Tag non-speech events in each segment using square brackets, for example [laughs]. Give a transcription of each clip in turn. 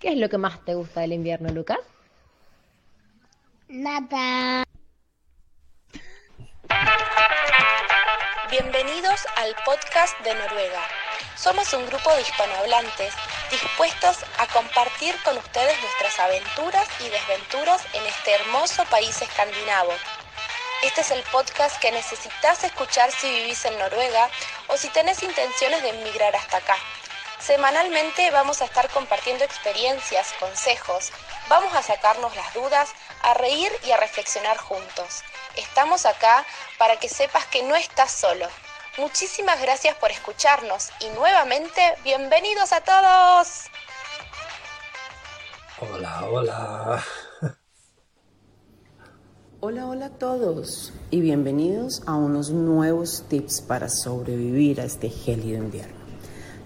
¿Qué es lo que más te gusta del invierno, Lucas? Nada. Bienvenidos al podcast de Noruega. Somos un grupo de hispanohablantes dispuestos a compartir con ustedes nuestras aventuras y desventuras en este hermoso país escandinavo. Este es el podcast que necesitas escuchar si vivís en Noruega o si tenés intenciones de emigrar hasta acá. Semanalmente vamos a estar compartiendo experiencias, consejos, vamos a sacarnos las dudas, a reír y a reflexionar juntos. Estamos acá para que sepas que no estás solo. Muchísimas gracias por escucharnos y nuevamente bienvenidos a todos. Hola, hola. [laughs] Hola, hola a todos y bienvenidos a unos nuevos tips para sobrevivir a este gélido invierno.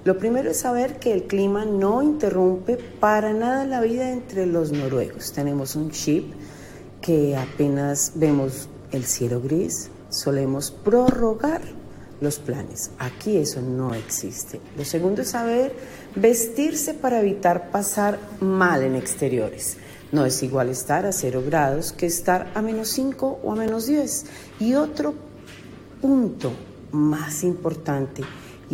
Lo primero es saber que el clima no interrumpe para nada la vida entre los noruegos. Tenemos un chip que apenas vemos el cielo gris, solemos prorrogar los planes. Aquí eso no existe. Lo segundo es saber vestirse para evitar pasar mal en exteriores. No es igual estar a cero grados que estar a menos 5 o a menos 10. Y otro punto más importante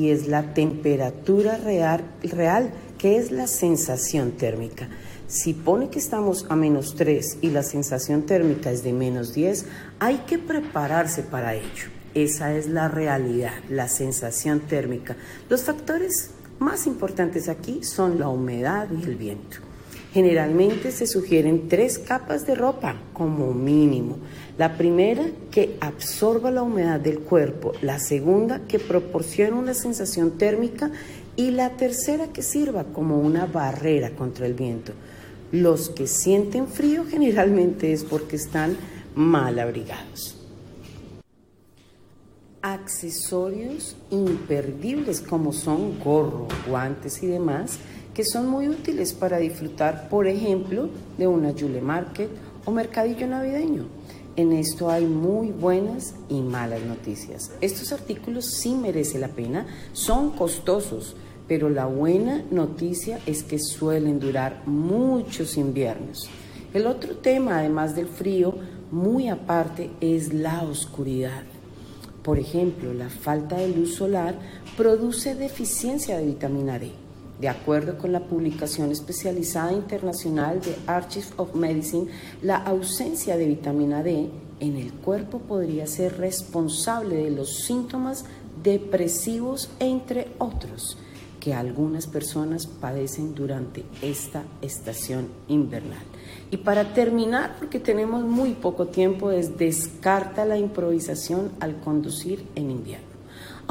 y es la temperatura real, real, que es la sensación térmica. Si pone que estamos a menos 3 y la sensación térmica es de menos 10, hay que prepararse para ello. Esa es la realidad, la sensación térmica. Los factores más importantes aquí son la humedad y el viento. Generalmente se sugieren tres capas de ropa como mínimo. La primera que absorba la humedad del cuerpo, la segunda que proporciona una sensación térmica y la tercera que sirva como una barrera contra el viento. Los que sienten frío generalmente es porque están mal abrigados. Accesorios imperdibles como son gorro, guantes y demás que son muy útiles para disfrutar, por ejemplo, de una Jule Market o mercadillo navideño. En esto hay muy buenas y malas noticias. Estos artículos sí merecen la pena, son costosos, pero la buena noticia es que suelen durar muchos inviernos. El otro tema, además del frío, muy aparte, es la oscuridad. Por ejemplo, la falta de luz solar produce deficiencia de vitamina D de acuerdo con la publicación especializada internacional de Archives of Medicine, la ausencia de vitamina D en el cuerpo podría ser responsable de los síntomas depresivos, entre otros, que algunas personas padecen durante esta estación invernal. Y para terminar, porque tenemos muy poco tiempo, es descarta la improvisación al conducir en invierno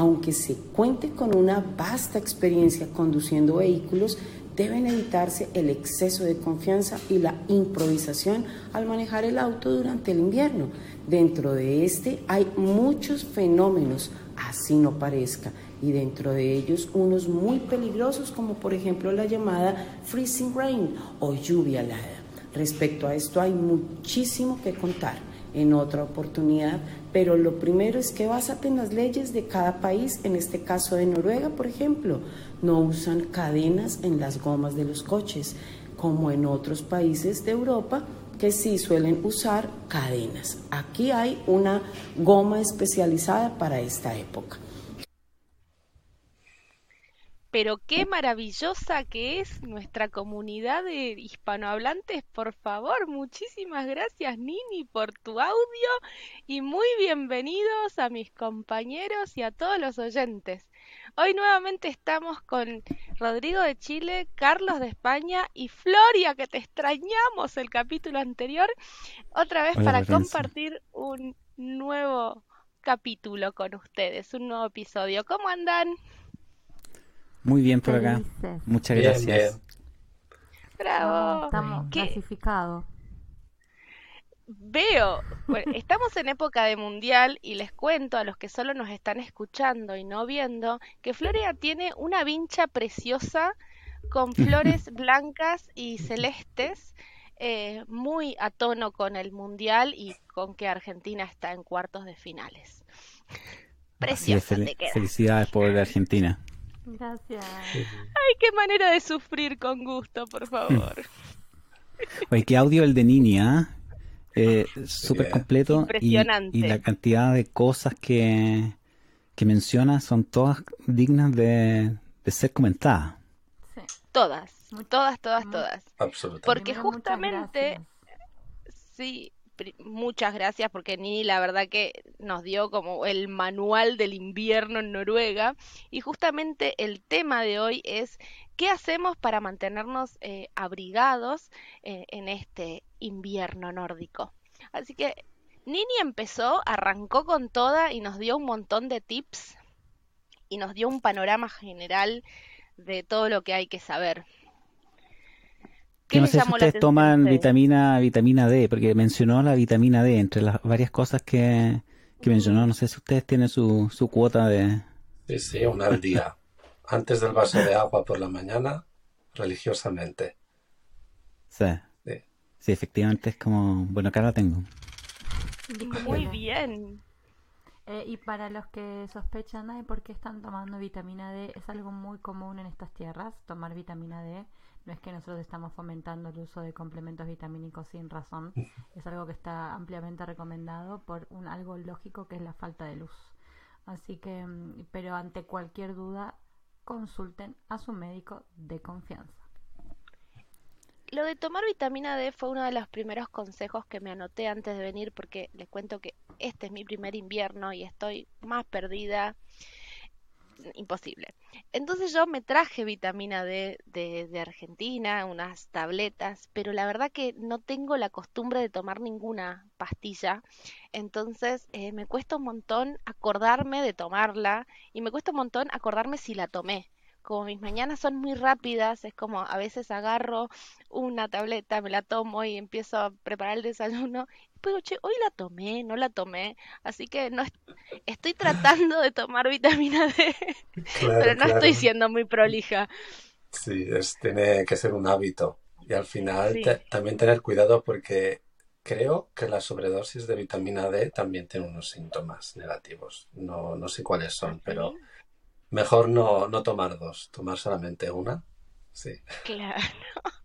aunque se cuente con una vasta experiencia conduciendo vehículos, deben evitarse el exceso de confianza y la improvisación al manejar el auto durante el invierno. Dentro de este hay muchos fenómenos, así no parezca, y dentro de ellos unos muy peligrosos como por ejemplo la llamada freezing rain o lluvia helada. Respecto a esto hay muchísimo que contar en otra oportunidad, pero lo primero es que basaten las leyes de cada país, en este caso de Noruega, por ejemplo, no usan cadenas en las gomas de los coches, como en otros países de Europa que sí suelen usar cadenas. Aquí hay una goma especializada para esta época pero qué maravillosa que es nuestra comunidad de hispanohablantes. Por favor, muchísimas gracias Nini por tu audio y muy bienvenidos a mis compañeros y a todos los oyentes. Hoy nuevamente estamos con Rodrigo de Chile, Carlos de España y Floria, que te extrañamos el capítulo anterior, otra vez para compartir un nuevo capítulo con ustedes, un nuevo episodio. ¿Cómo andan? Muy bien por acá. Muchas gracias. Bravo. Estamos clasificados. Veo, estamos en época de mundial y les cuento a los que solo nos están escuchando y no viendo que Floria tiene una vincha preciosa con [laughs] flores blancas y celestes, eh, muy a tono con el mundial y con que Argentina está en cuartos de finales. Preciosa te queda. Felicidades por Argentina. Gracias. [laughs] Ay, qué manera de sufrir con gusto, por favor. [laughs] Oye, qué audio el de Niña, eh, súper completo. Impresionante. Y, la cantidad de cosas que, que menciona son todas dignas de, ser comentadas. Sí. Todas, todas, todas, todas. Absolutamente. Porque justamente, sí, muchas gracias porque Nini la verdad que nos dio como el manual del invierno en Noruega y justamente el tema de hoy es qué hacemos para mantenernos eh, abrigados eh, en este invierno nórdico. Así que Nini empezó, arrancó con toda y nos dio un montón de tips y nos dio un panorama general de todo lo que hay que saber. ¿Qué no sé si ustedes toman vitamina, vitamina D, porque mencionó la vitamina D entre las varias cosas que, mencionó. No sé si ustedes tienen su, su cuota de... Sí, sí, una al día. [laughs] Antes del vaso de agua por la mañana, religiosamente. Sí. Sí, efectivamente es como... Bueno, acá la tengo. Muy bien. Eh, y para los que sospechan de por qué están tomando vitamina D, es algo muy común en estas tierras, tomar vitamina D. No es que nosotros estamos fomentando el uso de complementos vitamínicos sin razón. Es algo que está ampliamente recomendado por un algo lógico que es la falta de luz. Así que, mm, pero ante cualquier duda, consulten a su médico de confianza. Lo de tomar vitamina D fue uno de los primeros consejos que me anoté antes de venir porque les cuento que este es mi primer invierno y estoy más perdida imposible. Entonces yo me traje vitamina D de, Argentina, unas tabletas, pero la verdad que no tengo la costumbre de tomar ninguna pastilla, entonces eh, me cuesta un montón acordarme de tomarla y me cuesta un montón acordarme si la tomé como mis mañanas son muy rápidas, es como a veces agarro una tableta, me la tomo y empiezo a preparar el desayuno. Pero, che, hoy la tomé, no la tomé. Así que no estoy tratando de tomar vitamina D, pero no estoy siendo muy prolija. Sí, es, tiene que ser un hábito. Y al final también tener cuidado porque creo que la sobredosis de vitamina D también tiene unos síntomas negativos. No, no sé cuáles son, pero Mejor no, no tomar dos, tomar solamente una. Sí. Claro. [laughs]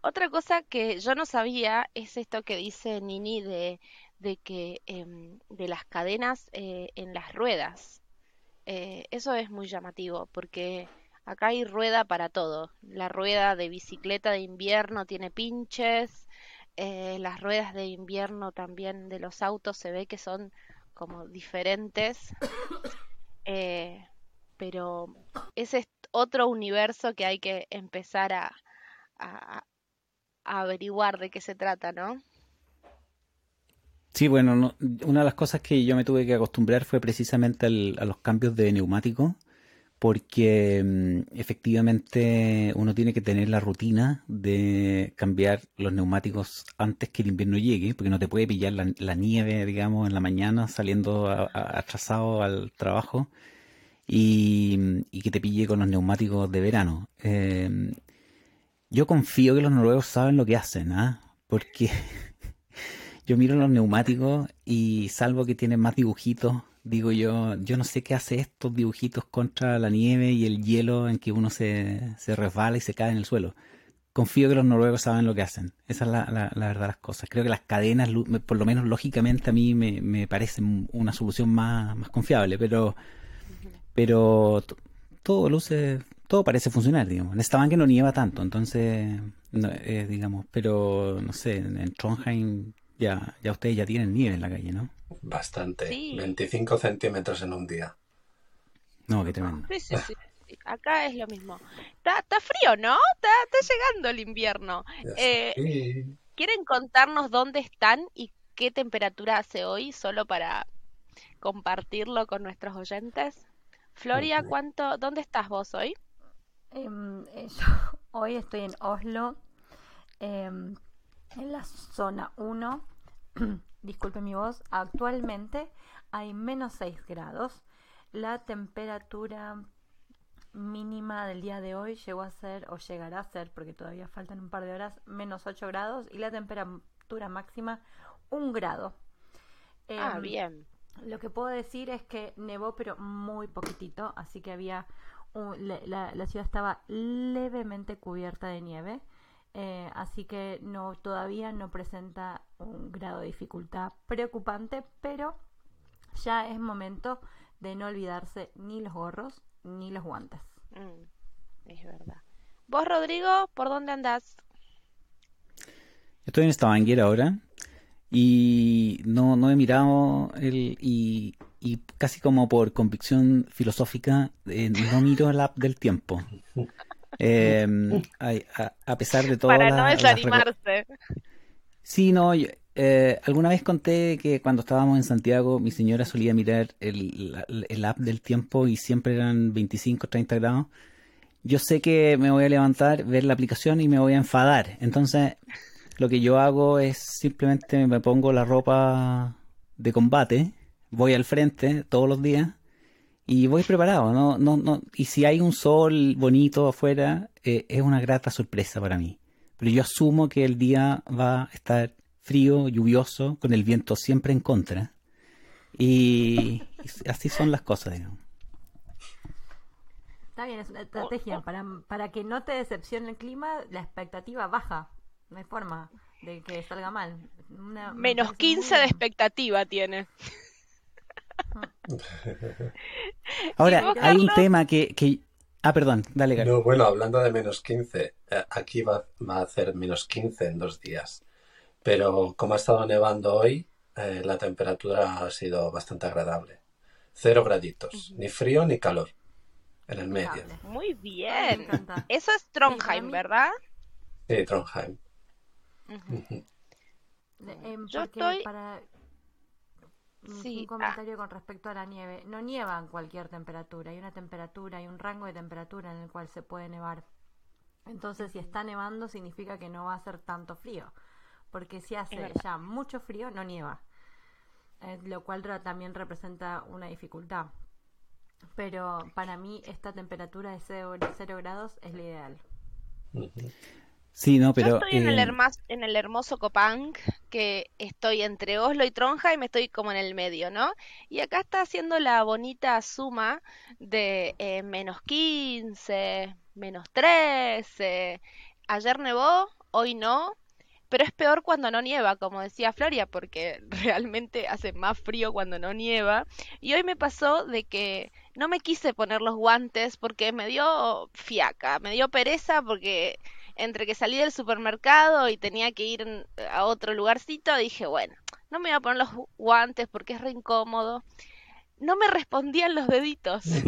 Otra cosa que yo no sabía es esto que dice Nini de, de que em, de las cadenas eh, en las ruedas. Eh, eso es muy llamativo porque acá hay rueda para todo. La rueda de bicicleta de invierno tiene pinches. Eh, las ruedas de invierno también de los autos se ve que son como diferentes. Eh, pero ese es otro universo que hay que empezar a, a, averiguar de qué se trata, ¿no? Sí, bueno, una de las cosas que yo me tuve que acostumbrar fue precisamente a los cambios de neumático, porque mm, efectivamente uno tiene que tener la rutina de cambiar los neumáticos antes que el invierno llegue, porque no te puede pillar la, nieve, digamos, en la mañana saliendo atrasado al trabajo y, que te pille con los neumáticos de verano. Eh, yo confío que los noruegos saben lo que hacen, ¿ah? Porque [laughs] yo miro los neumáticos y salvo que tienen más dibujitos digo yo, yo no sé qué hace estos dibujitos contra la nieve y el hielo en que uno se, se resbala y se cae en el suelo. Confío que los noruegos saben lo que hacen. Esa es la, la, verdad de las cosas. Creo que las cadenas, por lo menos lógicamente, a mí me, me parecen una solución más, más confiable, pero, pero todo luce, todo parece funcionar, digamos. En banca no nieva tanto, entonces, eh, digamos, pero no sé, en Trondheim ya, ya ustedes ya tienen nieve en la calle, ¿no? Bastante. 25 centímetros en un día. No, qué tremendo. Sí, sí, sí. Acá es lo mismo. Está, está frío, ¿no? Está, está, llegando el invierno. Eh, ¿Quieren contarnos dónde están y qué temperatura hace hoy, solo para compartirlo con nuestros oyentes? Floria, ¿cuánto, ¿dónde estás vos hoy? Em, eh, [laughs] hoy estoy en Oslo, em, en la zona 1. [clears throat] disculpe mi voz, actualmente hay menos 6 grados. La temperatura mínima del día de hoy llegó a ser, o llegará a ser, porque todavía faltan un par de horas, menos 8 grados y la temperatura máxima un grado. ah, em, bien. Lo que puedo decir es que nevó, pero muy poquitito, así que había la, la, ciudad estaba levemente cubierta de nieve, eh, así que no todavía no presenta un grado de dificultad preocupante, pero ya es momento de no olvidarse ni los gorros ni los guantes. Mm, es verdad. Vos, Rodrigo, ¿por dónde andás? Estoy en Stavanger ahora y no, no he mirado el, y, y casi como por convicción filosófica eh, no miro el app del tiempo. [laughs] [laughs] Eh, a, pesar de todo. Para no desanimarse. Sí, no, eh, alguna vez conté que cuando estábamos en Santiago mi señora solía mirar el, el app del tiempo y siempre eran 25, 30 grados yo sé que me voy a levantar, ver la aplicación y me voy a enfadar. Entonces, lo que yo hago es simplemente me pongo la ropa de combate, voy al frente todos los días y voy preparado. No, no, no. Y si hay un sol bonito afuera, eh, es una grata sorpresa para mí. Pero yo asumo que el día va a estar frío, lluvioso, con el viento siempre en contra. Y, y así son las cosas, digamos. Está bien, es una estrategia. Para, para que no te decepcione el clima, la expectativa baja. No hay forma de que salga mal. Menos 15 de expectativa tiene. [laughs] Ahora, hay un tema que, que... Ah, perdón, dale, No, bueno, hablando de menos 15, eh, aquí va, va, a hacer menos 15 en dos días. Pero como ha estado nevando hoy, eh, la temperatura ha sido bastante agradable. Cero graditos, ni frío ni calor en el medio. Muy bien. Eso es Trondheim, ¿verdad? Sí, Trondheim. Em, Yo estoy... Para... Sí. Un comentario con respecto a la nieve. No nieva en cualquier temperatura. Hay una temperatura, hay un rango de temperatura en el cual se puede nevar. Entonces, si está nevando, significa que no va a ser tanto frío. Porque si hace ya mucho frío, no nieva. Eh, lo cual también representa una dificultad pero para mí esta temperatura de 0, grados es la ideal. Sí, no, pero... Yo estoy en, el eh, en el hermoso Copang, que estoy entre Oslo y Trondheim, estoy como en el medio, ¿no? Y acá está haciendo la bonita suma de eh, menos 15, menos 13. Ayer nevó, hoy no, pero es peor cuando no nieva, como decía Floria, porque [laughs] realmente hace más frío cuando no nieva. Y hoy me pasó de que no me quise poner los guantes porque me dio fiaca, me dio pereza porque entre que salí del supermercado y tenía que ir a otro lugarcito, dije, bueno, no me voy a poner los guantes porque es re incómodo. No me respondían los deditos. [laughs]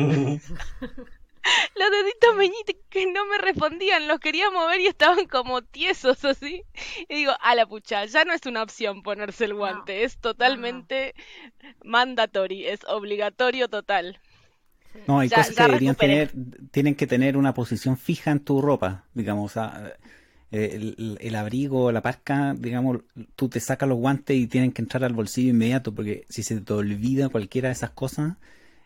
los deditos meñitos que no me respondían, los quería mover y estaban como tiesos así. Y digo, a la pucha, ya no es una opción ponerse el guante, es totalmente mandatorio, es obligatorio total. No, hay cosas que deberían tener, tienen que tener una posición fija en tu ropa, digamos, el, el, abrigo, la parca, digamos, tú te sacas los guantes y tienen que entrar al bolsillo inmediato, porque si se te olvida cualquiera de esas cosas,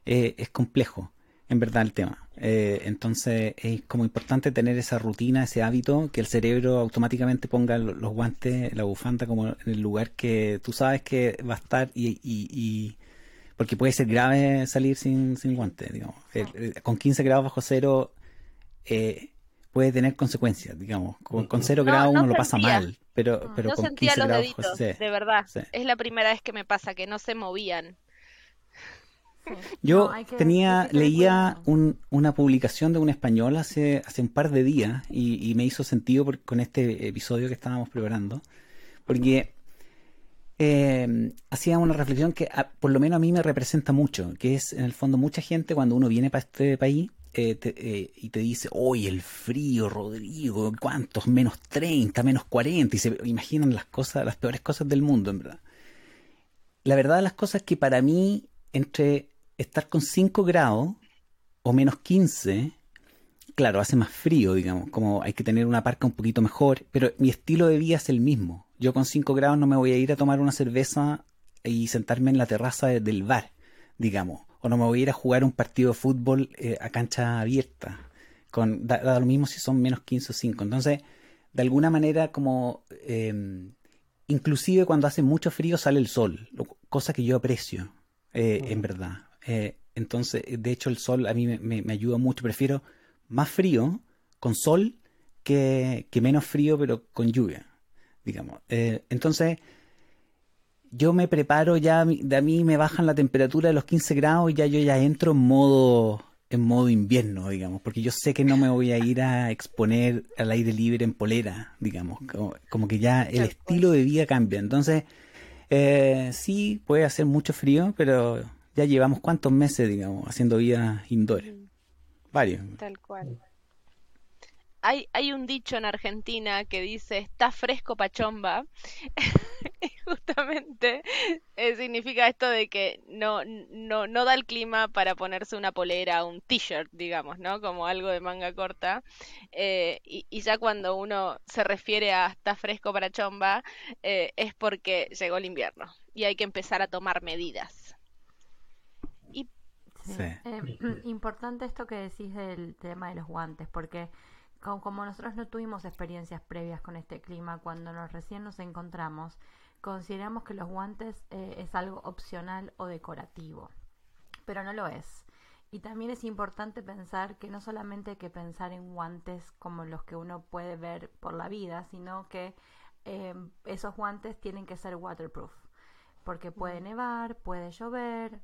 eh, es complejo en verdad el tema. Eh, entonces es como importante tener esa rutina, ese hábito, que el cerebro automáticamente ponga los guantes, la bufanda como en el lugar que tú sabes que va a estar y, porque puede ser grave salir sin, sin guantes, digamos. con 15 grados bajo cero eh, puede tener consecuencias, digamos. Con, con cero grados uno lo pasa mal, pero, pero con 15 grados bajo cero, de verdad. Es la primera vez que me pasa, que no se movían. Yo tenía, leía una publicación de un español hace, hace un par de días y, me hizo sentido con este episodio que estábamos preparando, porque eh, hacía una reflexión que por lo menos a mí me representa mucho, que es en el fondo mucha gente cuando uno viene para este país eh, eh, y te dice, hoy el frío, Rodrigo, ¿cuántos? Menos 30, menos 40, y se imaginan las cosas, las peores cosas del mundo, en verdad. La verdad de las cosas es que para mí, entre estar con 5 grados o menos 15, claro, hace más frío, digamos, como hay que tener una parca un poquito mejor, pero mi estilo de vida es el mismo. Yo con 5 grados no me voy a ir a tomar una cerveza y sentarme en la terraza del bar, digamos, o no me voy a ir a jugar un partido de fútbol eh, a cancha abierta, con, da, lo mismo si son menos 15 o 5. Entonces, de alguna manera, como em, inclusive cuando hace mucho frío sale el sol, cosa que yo aprecio eh, en verdad. Eh, entonces, de hecho, el sol a mí me, ayuda mucho. Prefiero más frío con sol que, menos frío, pero con lluvia, digamos. Eh, entonces, yo me preparo ya, de a mí me bajan la temperatura de los 15 grados y ya yo ya entro en modo en modo invierno, digamos, porque yo sé que no me voy a ir a exponer al aire libre en polera, digamos, como, que ya el estilo de vida cambia. Entonces, eh, sí, puede hacer mucho frío, pero ya llevamos cuántos meses, digamos, haciendo vida indoor. Tal cual. Hay, hay un dicho en Argentina que dice, está fresco pachomba. [laughs] justamente eh, significa esto de que no, no, no da el clima para ponerse una polera, un t-shirt, digamos, ¿no? Como algo de manga corta. Eh, y, ya cuando uno se refiere a está fresco para chomba, eh, es porque llegó el invierno y hay que empezar a tomar medidas. Y... importante esto que decís del tema de los guantes, porque como nosotros no tuvimos experiencias previas con este clima, cuando nos recién nos encontramos, consideramos que los guantes eh, es algo opcional o decorativo, pero no lo es. Y también es importante pensar que no solamente hay que pensar en guantes como los que uno puede ver por la vida, sino que eh, esos guantes tienen que ser waterproof, porque puede nevar, puede llover,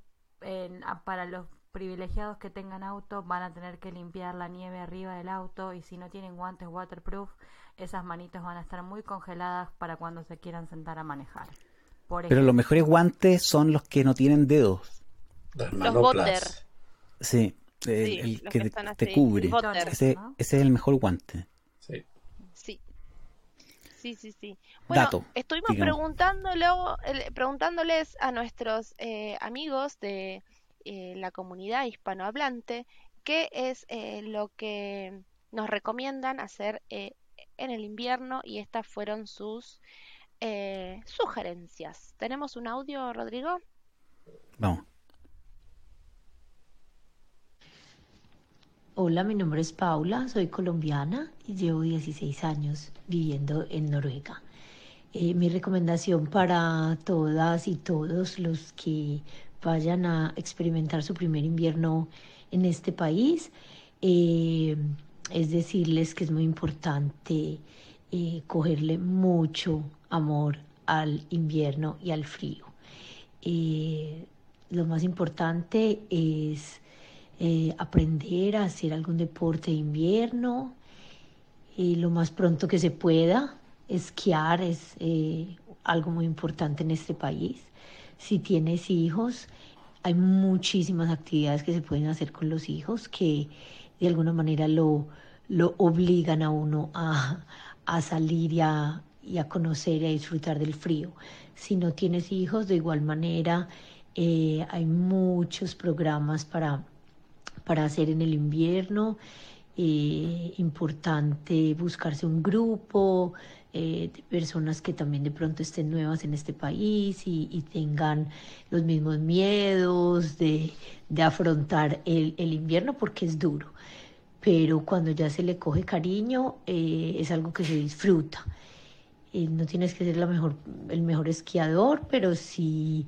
para los privilegiados que tengan auto van a tener que limpiar la nieve arriba del auto y si no tienen guantes waterproof, esas manitos van a estar muy congeladas para cuando se quieran sentar a manejar. Pero los mejores guantes son los que no tienen dedos. Los botter. Sí, el, que, te, cubre. ese, es el mejor guante. Sí. Sí, sí, sí. Bueno, estuvimos preguntándolo, preguntándoles a nuestros eh, amigos de eh, la comunidad hispanohablante qué es eh, lo que nos recomiendan hacer eh, en el invierno y estas fueron sus sugerencias. ¿Tenemos un audio, Rodrigo? No. Hola, mi nombre es Paula, soy colombiana y llevo 16 años viviendo en Noruega. mi recomendación para todas y todos los que vayan a experimentar su primer invierno en este país. Eh, es decirles que es muy importante eh, cogerle mucho amor al invierno y al frío. Eh, lo más importante es aprender a hacer algún deporte de invierno lo más pronto que se pueda. Esquiar es algo muy importante en este país. Si tienes hijos, hay muchísimas actividades que se pueden hacer con los hijos que de alguna manera lo, lo obligan a uno a, salir y a, conocer y a disfrutar del frío. Si no tienes hijos, de igual manera eh, hay muchos programas para, para hacer en el invierno. Eh, importante buscarse un grupo, eh, de personas que también de pronto estén nuevas en este país y, tengan los mismos miedos de, afrontar el, invierno porque es duro. Pero cuando ya se le coge cariño eh, es algo que se disfruta. No tienes que ser mejor, el mejor esquiador, pero sí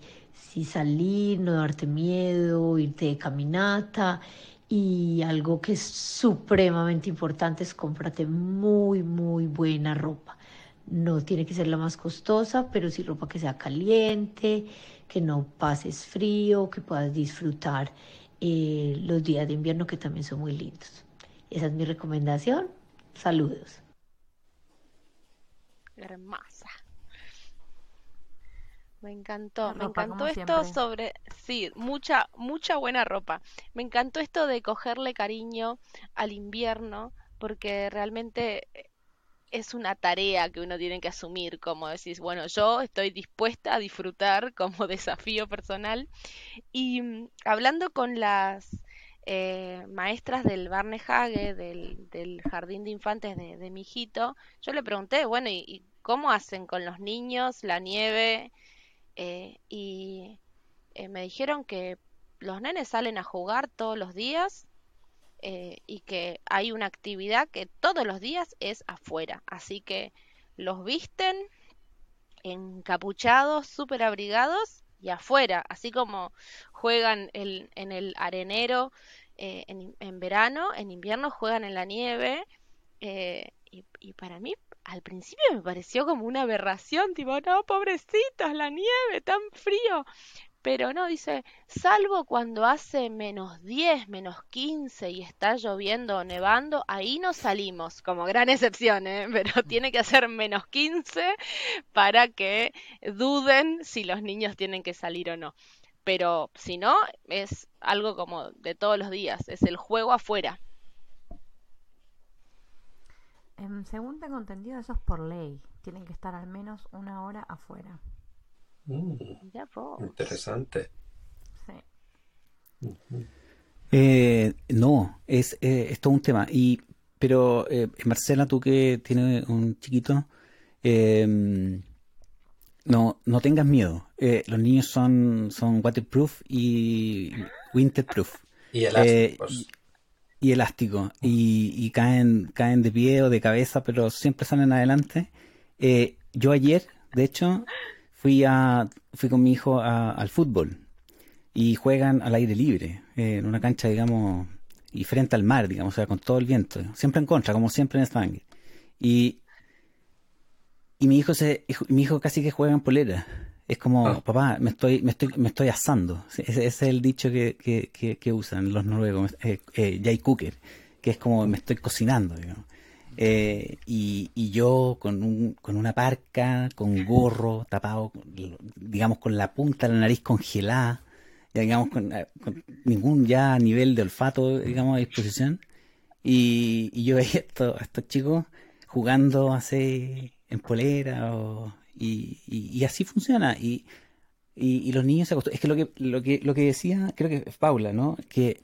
salir, no darte miedo, irte de caminata y algo que es supremamente importante es cómprate muy, muy buena ropa. No tiene que ser la más costosa, pero sí ropa que sea caliente, que no pases frío, que puedas disfrutar eh, los días de invierno que también son muy lindos. Esa es mi recomendación. Saludos. Hermosa. Me encantó, me encantó esto sobre, sí, mucha, mucha buena ropa. Me encantó esto de cogerle cariño al invierno, porque realmente es una tarea que uno tiene que asumir, como decís, bueno, yo estoy dispuesta a disfrutar como [laughs] desafío personal. Y mm, hablando con las eh, maestras del Barnehage, del, del jardín de infantes de, mi hijito, yo le pregunté, bueno, ¿y, cómo hacen con los niños la nieve? Eh, y eh, me dijeron que los nenes salen a jugar todos los días eh, y que hay una actividad que todos los días es afuera. Así que los visten encapuchados, súper abrigados y afuera, así como juegan el, en el arenero eh, en, en, verano, en invierno juegan en la nieve. Eh, y, y, para mí, al principio me pareció como una aberración, tipo, no, pobrecitos, la nieve, tan frío. Pero no, dice, salvo cuando hace menos 10, menos 15 y está lloviendo o nevando, ahí no salimos, como gran excepción, ¿eh? [laughs] pero tiene que hacer menos 15 para que duden si los niños tienen que salir o no pero si no, es algo como de todos los días, es el juego afuera. Eh, según tengo entendido, eso es por ley, tienen que estar al menos una hora afuera. Mm, interesante. Sí. Uh -huh. eh, no, es, eh, es todo un tema. Y, pero, eh, Marcela, tú que tienes un chiquito, eh, no, no tengas miedo. Eh, los niños son, son waterproof y winterproof. Y elásticos. Eh, y, y elástico. Y, y, caen, caen de pie o de cabeza, pero siempre salen adelante. Eh, yo ayer, de hecho, fui a fui con mi hijo a, al fútbol. Y juegan al aire libre, en una cancha, digamos, y frente al mar, digamos, o sea, con todo el viento. Siempre en contra, como siempre en Stavanger. Y y mi hijo se mi hijo casi que juega en polera. Es como Ah. papá me estoy me estoy me estoy asando ese, ese es el dicho que, que, que, que usan los noruegos eh, eh, Jay Cooker que es como me estoy cocinando digamos. Eh, y, y yo con un, con una parca con gorro tapado digamos con la punta de la nariz congelada ya digamos con, eh, con ningún ya nivel de olfato digamos a disposición. Y, y yo veía esto, a estos chicos jugando así en polera o, y, así funciona. Y, los niños se acostumbran. Es que lo que lo que lo que decía creo que es Paula no que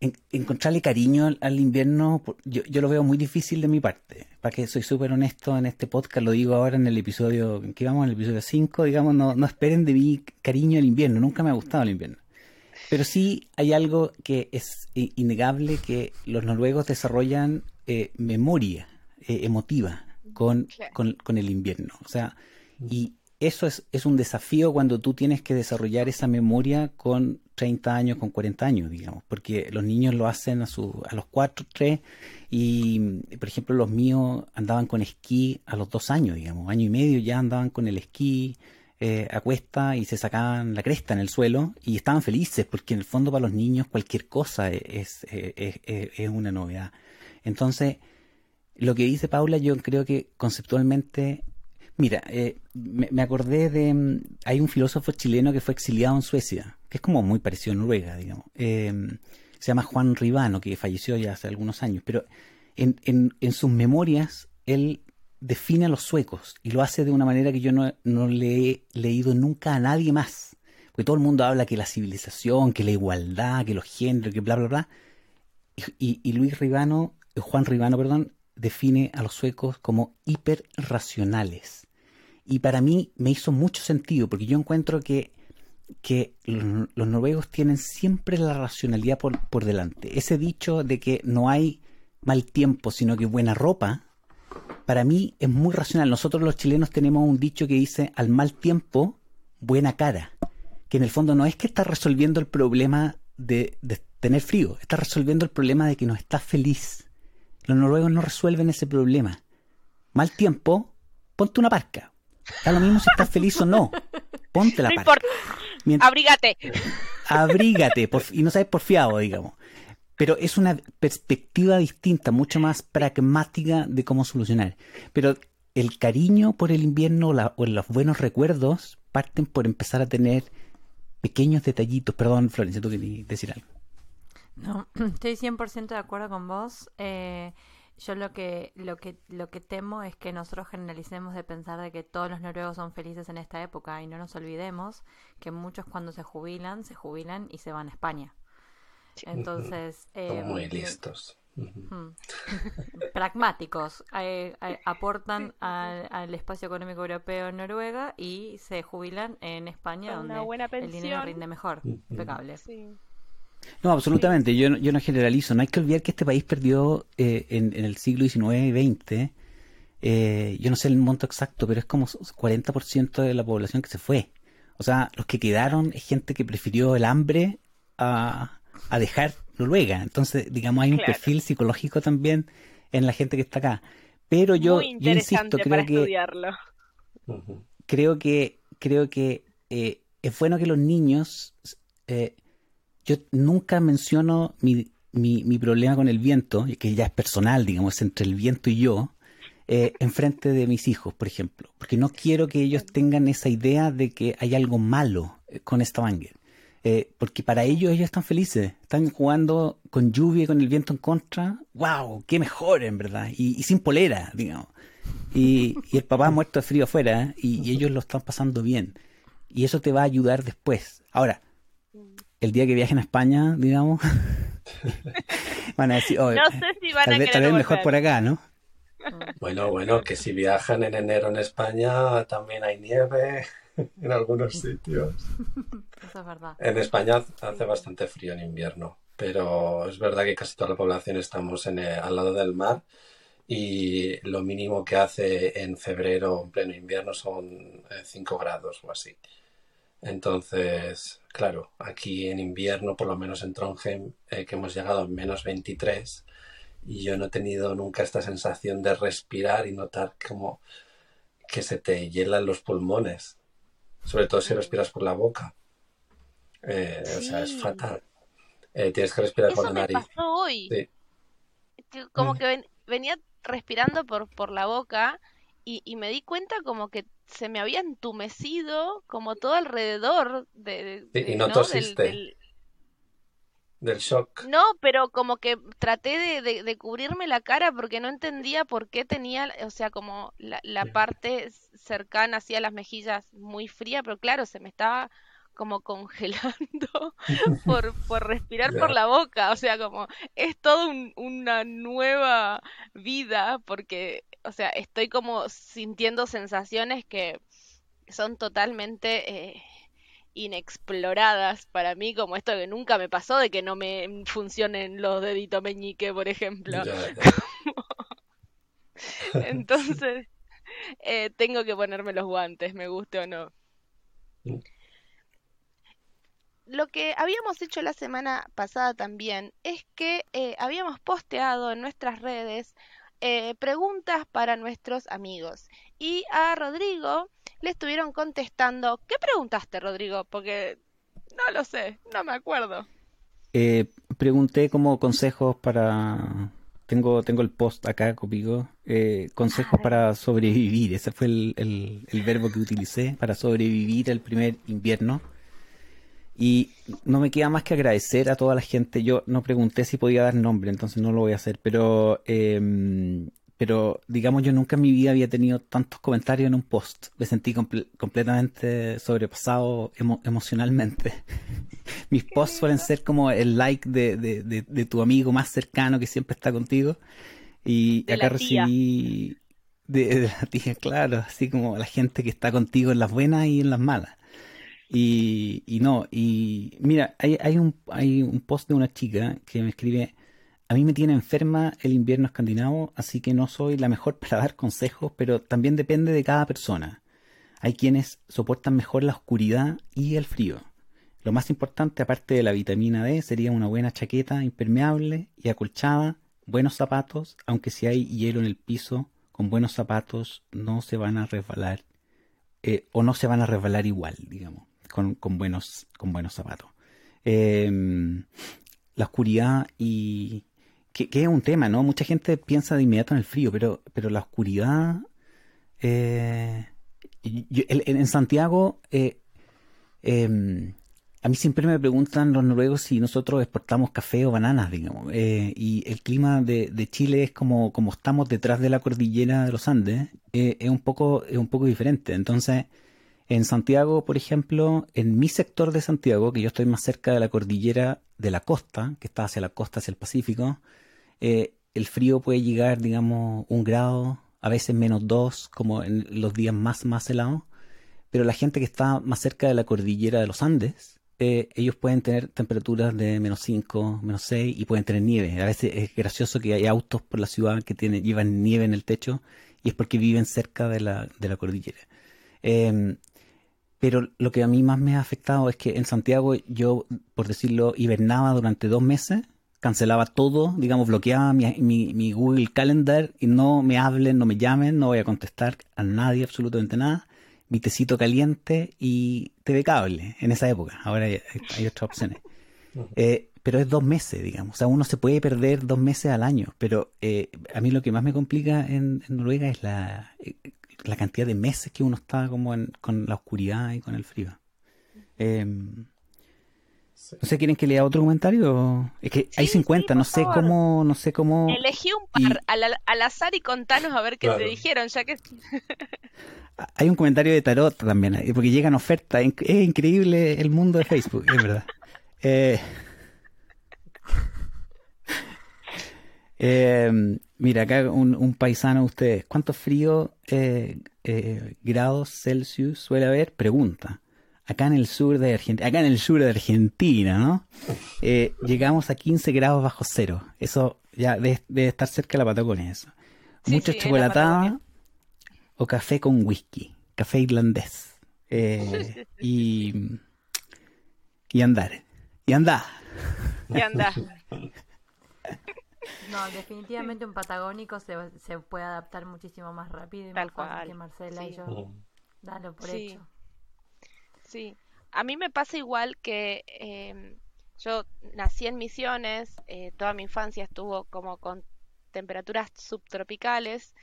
en, encontrarle cariño al, invierno yo, yo, lo veo muy difícil de mi parte. Para que soy súper honesto en este podcast lo digo ahora en el episodio que vamos en el episodio 5 digamos no, no esperen de mí cariño al invierno. Nunca me ha gustado el invierno. Pero sí hay algo que es innegable que los noruegos desarrollan eh, memoria eh, emotiva con, claro. con, con, el invierno. O sea, y eso es, es, un desafío cuando tú tienes que desarrollar esa memoria con 30 años, con 40 años, digamos, porque los niños lo hacen a, su, a los 4, 3 y, por ejemplo, los míos andaban con esquí a los 2 años, digamos, año y medio ya andaban con el esquí eh, a cuesta y se sacaban la cresta en el suelo y estaban felices porque en el fondo para los niños cualquier cosa es, es, es, es una novedad. Entonces, lo que dice Paula, yo creo que conceptualmente. Mira, eh, me, acordé de. Hay un filósofo chileno que fue exiliado en Suecia, que es como muy parecido a Noruega, digamos. Eh, se llama Juan Ribano, que falleció ya hace algunos años, pero en, sus memorias él define a los suecos y lo hace de una manera que yo no, le he leído nunca a nadie más. Porque todo el mundo habla que la civilización, que la igualdad, que los géneros, que bla, bla, bla. Y, y, Luis Ribano, Juan Ribano, perdón, define a los suecos como hiperracionales. Y para mí me hizo mucho sentido, porque yo encuentro que, que los, noruegos tienen siempre la racionalidad por, por, delante. Ese dicho de que no hay mal tiempo, sino que buena ropa, para mí es muy racional. Nosotros los chilenos tenemos un dicho que dice al mal tiempo, buena cara. Que en el fondo no es que está resolviendo el problema de, de tener frío, está resolviendo el problema de que no está feliz. Los noruegos no resuelven ese problema. Mal tiempo, ponte una parca. Da lo mismo si estás feliz o no. Ponte la no parca. Mientras... Abrígate. Abrígate por... y no sabes porfiado, digamos. Pero es una perspectiva distinta, mucho más pragmática de cómo solucionar. Pero el cariño por el invierno la, o los buenos recuerdos parten por empezar a tener pequeños detallitos. Perdón, Florencia, tú querías decir algo. No, [clears throat] estoy 100% de acuerdo con vos. Eh, yo lo que, lo, que, lo que temo es que nosotros generalicemos de pensar de que todos los noruegos son felices en esta época y no nos olvidemos que muchos cuando se jubilan, se jubilan y se van a España. Entonces... [laughs] Eh, muy listos. [laughs] pragmáticos eh, eh, aportan al, al, espacio económico europeo en Noruega y se jubilan en España Con donde buena el dinero rinde mejor impecable sí. No, absolutamente. Yo, no, yo no generalizo. No hay que olvidar que este país perdió eh, en, en, el siglo XIX y XX, eh, yo no sé el monto exacto, pero es como 40% de la población que se fue. O sea, los que quedaron es gente que prefirió el hambre a, a dejar Noruega. Entonces, digamos, hay un perfil psicológico también en la gente que está acá. Pero yo, yo insisto, creo que estudiarlo. creo que creo que eh, es bueno que los niños eh, yo nunca menciono mi, mi, mi, problema con el viento, que ya es personal, digamos, entre el viento y yo, eh, enfrente de mis hijos, por ejemplo, porque no quiero que ellos tengan esa idea de que hay algo malo eh, con esta Stavanger. Eh, porque para ellos ellos están felices, están jugando con lluvia y con el viento en contra, wow, qué mejor en verdad, y, sin polera, digamos. Y, y, el papá muerto de frío afuera, y, ellos lo están pasando bien. Y eso te va a ayudar después. Ahora, el día que viajen a España, digamos, [laughs] van a decir, no sé si van a tal vez mejor por acá, ¿no? [laughs] Bueno, bueno, que si viajan en enero en España también hay nieve [laughs] en algunos sitios. Eso es verdad. En España hace bastante frío en invierno, pero es verdad que casi toda la población estamos en al lado del mar y lo mínimo que hace en febrero, en pleno invierno, son 5 eh, grados o así. Entonces, claro, aquí en invierno, por lo menos en Trondheim, eh, que hemos llegado a menos 23, y yo no he tenido nunca esta sensación de respirar y notar como que se te hielan los pulmones, sobre todo si mm. respiras por la boca. Eh, o sea, es fatal. Eh, tienes que respirar por la nariz. Pasó hoy. Como mm. que venía respirando por, por la boca y, me di cuenta como que se me había entumecido como todo alrededor de, y no, tosiste. Del shock. No, pero como que traté de, de, cubrirme la cara porque no entendía por qué tenía, o sea, como la, la parte cercana hacia las mejillas muy fría, pero claro, se me estaba como congelando [laughs] por, por respirar por la boca, o sea, como es todo una nueva vida porque, o sea, estoy como sintiendo sensaciones que son totalmente... Eh, inexploradas para mí, como esto que nunca me pasó de que no me funcionen los deditos meñique, por ejemplo. [laughs] Entonces, eh, tengo que ponerme los guantes, me guste o no. Mm. Lo que habíamos hecho la semana pasada también es que eh, habíamos posteado en nuestras redes eh, preguntas para nuestros amigos. Y a Rodrigo le estuvieron contestando. ¿Qué preguntaste, Rodrigo? Porque no lo sé, no me acuerdo. Eh, pregunté como consejos para... Tengo, tengo el post acá conmigo. Eh, consejos para sobrevivir. Ese fue el, el, verbo que utilicé para sobrevivir el primer invierno. Y no me queda más que agradecer a toda la gente. Yo no pregunté si podía dar nombre, entonces no lo voy a hacer. Pero eh, pero digamos yo nunca en mi vida había tenido tantos comentarios en un post. Me sentí completamente sobrepasado emocionalmente. [laughs] Mis posts suelen ser como el like de, de, tu amigo más cercano que siempre está contigo. Y acá recibí de, la tía, claro, así como la gente que está contigo en las buenas y en las malas. Y, y no, y mira, hay, hay, un, hay un post de una chica que me escribe, a mí me tiene enferma el invierno escandinavo, así que no soy la mejor [laughs] para dar consejos, pero también depende de cada persona. Hay quienes soportan mejor la oscuridad y el frío. Lo más importante, aparte de la vitamina D, sería una buena chaqueta impermeable y acolchada, buenos zapatos, aunque si hay hielo en el piso, con buenos zapatos no se van a resbalar, eh, o no se van a resbalar igual, digamos, con, buenos, con buenos zapatos. Em, la oscuridad y, que, es un tema, ¿no? Mucha gente piensa de inmediato en el frío, pero, pero la oscuridad... Eh, en, Santiago, eh, em, a mí siempre me preguntan los noruegos si nosotros exportamos café o bananas, digamos. Eh, y el clima de, Chile es como, como estamos detrás de la cordillera de los Andes, es, un poco, es un poco diferente. Entonces, en Santiago, por ejemplo, en mi sector de Santiago, que yo estoy más cerca de la cordillera de la costa, que está hacia la costa, hacia el Pacífico, eh, el frío puede llegar, digamos, un grado, a veces menos dos, como en los días más, más helados. Pero la gente que está más cerca de la cordillera de los Andes, eh, ellos pueden tener temperaturas de menos 5, menos 6 y pueden tener nieve. A veces es gracioso que hay autos por la ciudad que tienen, llevan nieve en el techo y es porque viven cerca de la, de la cordillera. Em, pero lo que a mí más me ha afectado es que en Santiago yo, por decirlo, hibernaba durante dos meses, cancelaba todo, digamos, bloqueaba mi, mi, Google Calendar y no me hablen, no me llamen, no voy a contestar a nadie, absolutamente nada. Mi tecito caliente y TV cable en esa época. Ahora hay, otras opciones. Eh, pero es dos meses, digamos. O sea, uno se puede perder dos meses al año. Pero eh, a mí lo que más me complica en, Noruega es la, eh, la cantidad de meses que uno está como con la oscuridad y con el frío. Em, no sé, ¿quieren que lea otro comentario? Es que hay 50, no sé cómo, no sé cómo. Elegí un par al, azar y contanos a ver qué te dijeron, ya que. [laughs] hay un comentario de tarot también, eh, porque llegan ofertas. Es increíble el mundo de Facebook, es verdad. [laughs] Eh, [laughs] eh, Mira, acá un, paisano de ustedes, ¿cuántos frío eh, eh, grados Celsius suele haber? Pregunta. Acá en el sur de Argentina, acá en el sur de Argentina, ¿no? Eh, llegamos a 15 grados bajo cero. Eso ya debe, estar cerca de la Patagonia, eso. Mucho chocolatada o café con whisky, café irlandés. y, y andar. Y andar. Y andar. [laughs] No, [laughs] definitivamente un patagónico se, se puede adaptar muchísimo más rápido y Tal más cual. que Marcela y yo. Dalo por hecho. Sí, a mí me pasa igual que em, yo nací en Misiones, eh, toda mi infancia estuvo como con temperaturas subtropicales,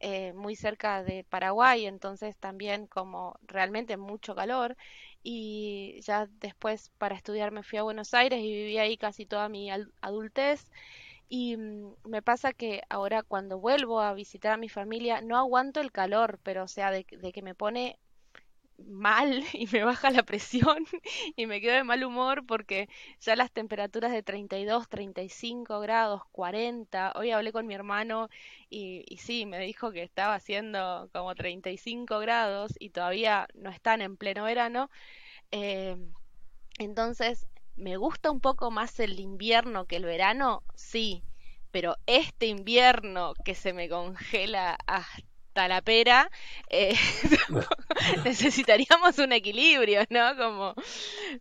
eh, muy cerca de Paraguay, entonces también como realmente mucho calor y ya después para estudiar me fui a Buenos Aires y viví ahí casi toda mi adultez y mm, me pasa que ahora cuando vuelvo a visitar a mi familia no aguanto el calor, pero o sea, de, que me pone mal [laughs] y me baja la presión [laughs] y me quedo de mal humor porque ya las temperaturas de 32, 35 grados, 40, hoy hablé con mi hermano y, y sí, me dijo que estaba haciendo como 35 grados y todavía no están en pleno verano. Eh, entonces ¿Me gusta un poco más el invierno que el verano? Sí, pero este invierno que se me congela hasta la pera, eh, [laughs] necesitaríamos un equilibrio, ¿no? Como,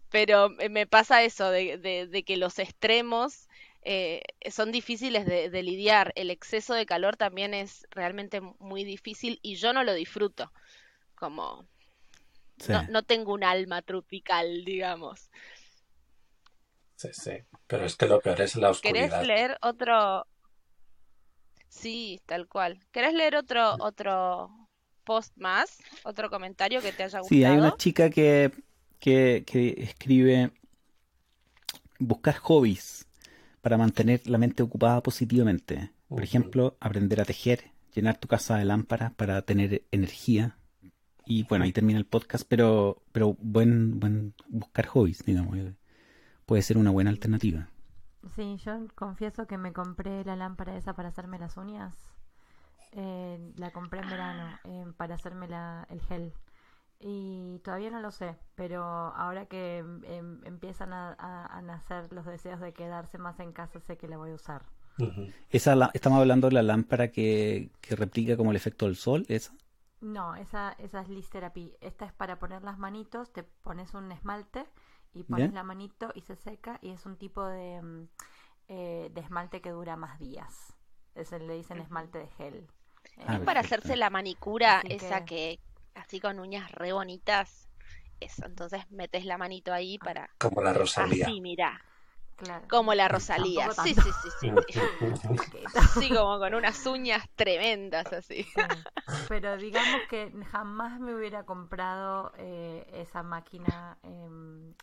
pero me pasa eso, de, que los extremos eh, son difíciles de, lidiar. El exceso de calor también es realmente muy difícil y yo no lo disfruto. Como no, no tengo un alma tropical, digamos. Sí, sí. Pero es que lo peor es la oscuridad. ¿Querés leer otro? Sí, tal cual. ¿Querés leer otro, otro post más? ¿Otro comentario que te haya gustado? Sí, hay una chica que, que, escribe buscar hobbies para mantener la mente ocupada positivamente. Por ejemplo, aprender a tejer, llenar tu casa de lámparas para tener energía. Y bueno, ahí termina el podcast, pero, pero buen, buen buscar hobbies, digamos puede ser una buena alternativa. Sí, yo confieso que me compré la lámpara esa para hacerme las uñas. Eh, la compré en verano eh, para hacerme la, el gel. Y todavía no lo sé, pero ahora que em, empiezan a, nacer los deseos de quedarse más en casa, sé que la voy a usar. esa estamos hablando de la lámpara que, que replica como el efecto del sol, ¿esa? No, esa, esa es Liz Therapy. Esta es para poner las manitos, te pones un esmalte y pones la manito y se seca y es un tipo de, mm, eh, de esmalte que dura más días. Es el, le dicen esmalte de gel. Ah, es para hacerse la manicura, esa que... así con uñas re bonitas. Eso, entonces metes la manito ahí ah. para... Como la Rosalía. Así, Como la Rosalía. Sí, sí, sí, sí. sí, [laughs] como con unas uñas tremendas así. Pero digamos que jamás me hubiera comprado eh, esa máquina em,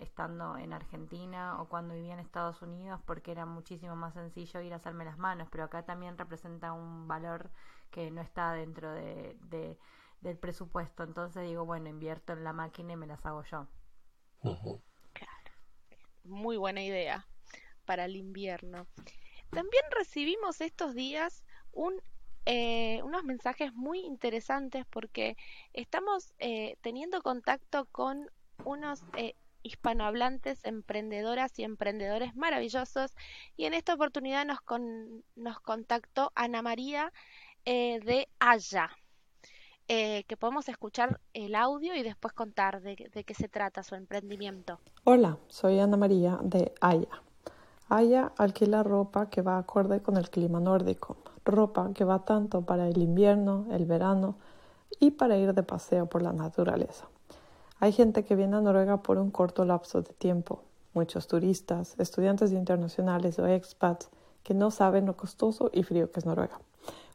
estando en Argentina o cuando vivía en Estados Unidos porque era muchísimo más sencillo ir a hacerme las manos. Pero acá también representa un valor que no está dentro de, del presupuesto. Entonces digo, bueno, invierto en la máquina y me las hago yo muy buena idea para el invierno. También recibimos estos días eh, unos mensajes muy interesantes porque estamos eh, teniendo contacto con unos eh, hispanohablantes, emprendedoras y emprendedores maravillosos y en esta oportunidad nos, nos contactó Ana María de Haya. Eh, que podemos escuchar el audio y después contar de, de qué se trata su emprendimiento. Hola, soy Ana María de Aya. Aya alquila ropa que va acorde con el clima nórdico, ropa que va tanto para el invierno, el verano y para ir de paseo por la naturaleza. Hay gente que viene a Noruega por un corto lapso de tiempo, muchos turistas, estudiantes internacionales o expats que no saben lo costoso y frío que es Noruega.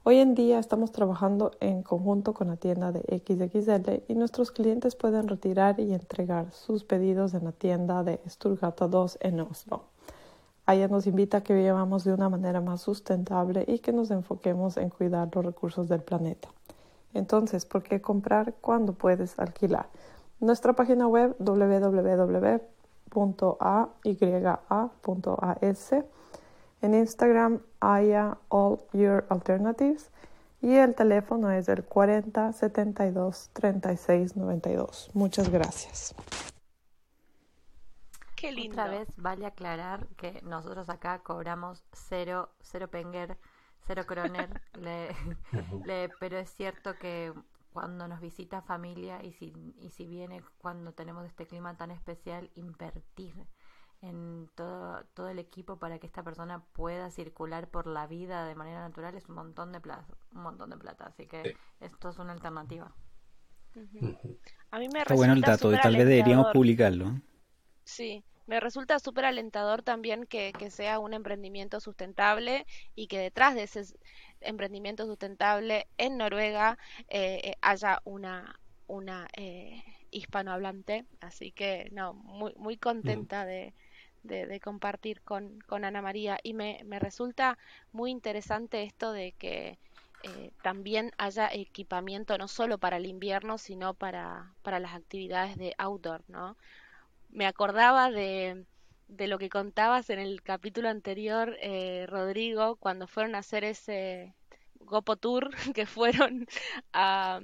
Hoy en día estamos trabajando en conjunto con la tienda de XXL y nuestros clientes pueden retirar y entregar sus pedidos en la tienda de Sturgata 2 en Oslo. Ella nos invita a que vivamos de una manera más sustentable y que nos enfoquemos en cuidar los recursos del planeta. Entonces, ¿por qué comprar cuando puedes alquilar? Nuestra página web www.aya.as en Instagram, Aya All Your Alternatives. Y el teléfono es el 40 72 36 92. Muchas gracias. Qué lindo. Otra vez vale aclarar que nosotros acá cobramos cero, cero penger, cero [laughs] le, le, pero es cierto que cuando nos visita familia y si, y si viene cuando tenemos este clima tan especial, invertir en todo, todo el equipo para que esta persona pueda circular por la vida de manera natural es un montón de plata, un montón de plata, así que sí. esto es una alternativa. Uh -huh. A mí me Está bueno el dato, tal vez deberíamos publicarlo. Sí, me resulta súper alentador también que, que, sea un emprendimiento sustentable y que detrás de ese emprendimiento sustentable en Noruega eh, haya una, una eh, hispanohablante. Así que, no, muy, muy contenta de, de, de, compartir con, con, Ana María y me, me, resulta muy interesante esto de que eh, también haya equipamiento no solo para el invierno, sino para, para las actividades de outdoor, ¿no? me acordaba de, de, lo que contabas en el capítulo anterior, eh, Rodrigo, cuando fueron a hacer ese Gopo Tour, [laughs] que fueron a...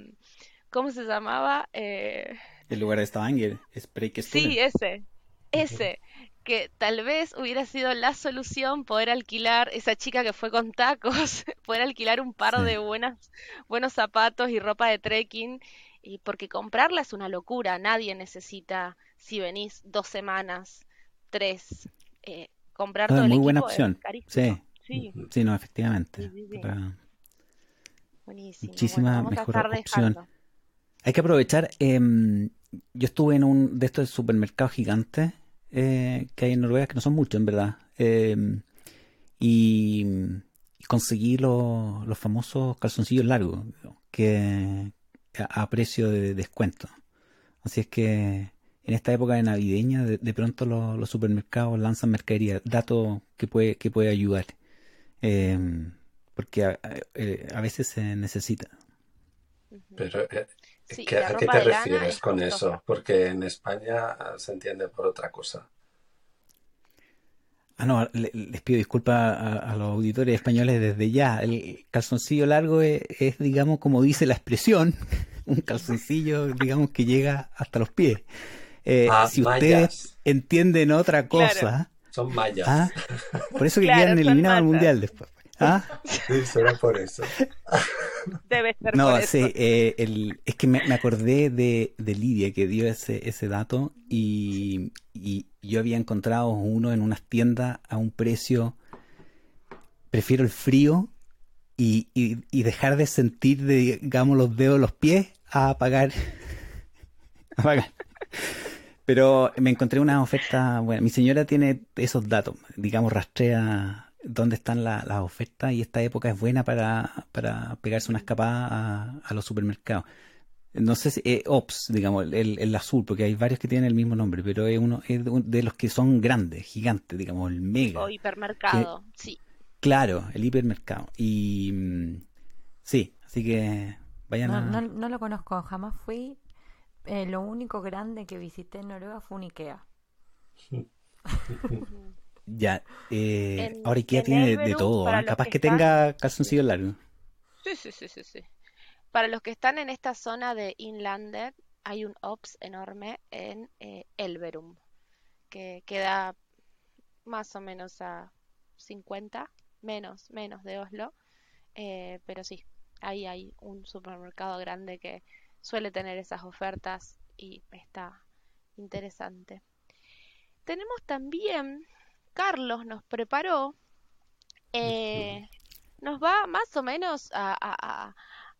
¿Cómo se llamaba? Eh... El lugar de Stavanger, Spreike Sí, ese, ese. Que tal vez hubiera sido la solución poder alquilar, esa chica que fue con tacos, [laughs] poder alquilar un par sí. de buenas, buenos zapatos y ropa de trekking, y porque comprarla es una locura, nadie necesita si venís dos semanas, tres, eh, comprar no, todo muy el buena opción. Sí. sí. Sí, no, efectivamente. Sí, sí, Para... Buenísimo. Muchísima bueno, mejor opción. Hay que aprovechar. Eh, yo estuve en un de estos supermercados gigantes eh, que hay en Noruega, que no son muchos en verdad. Eh, y, y, conseguí los, los famosos calzoncillos largos, que a, a precio de descuento. Así es que en esta época de navideña, de, de pronto los, los, supermercados lanzan mercadería, datos que puede, que puede ayudar. Eh, porque a, a, a, veces se necesita. Pero, eh, sí, ¿qué, ¿a qué te refieres con eso? Porque en España se entiende por otra cosa. Ah, no, les pido disculpas a, a, los auditores españoles desde ya. El calzoncillo largo es, es, digamos, como dice la expresión, [laughs] un calzoncillo, digamos, que llega hasta los pies. Eh, ah, si ustedes mayas. entienden otra cosa. Claro. Son mayas. ¿ah? Por eso que claro, quedan eliminados al mundial después. ¿Ah? Sí, será por eso. [laughs] Debe ser no, por sí, eso. Eh, el, es que me, me acordé de, de, Lidia que dio ese, ese dato y, y, yo había encontrado uno en unas tiendas a un precio. Prefiero el frío y, y, y dejar de sentir, de, digamos, los dedos de los pies a pagar. A [laughs] pagar. Pero me encontré una oferta, bueno, mi señora tiene esos datos, digamos, rastrea dónde están las la ofertas y esta época es buena para, para pegarse una escapada a, a, los supermercados. No sé si eh, Ops, digamos, el, el, azul, porque hay varios que tienen el mismo nombre, pero es uno es de los que son grandes, gigantes, digamos, el mega. O hipermercado, que, sí. Claro, el hipermercado. Y mm, sí, así que vayan no, a... no, no lo conozco, jamás fui, eh, lo único grande que visité en Noruega fue un Ikea. [laughs] ya, eh, en, ahora Ikea tiene de, de, todo, ¿eh? capaz que, que tenga calzoncillo largo. Sí, sí, sí, sí, sí. Para los que están en esta zona de Inlander, hay un OPS enorme en eh, Elverum, que queda más o menos a 50, menos, menos de Oslo, eh, pero sí, ahí hay un supermercado grande que suele tener esas ofertas y está interesante. Tenemos también, Carlos nos preparó, eh, nos va más o menos a,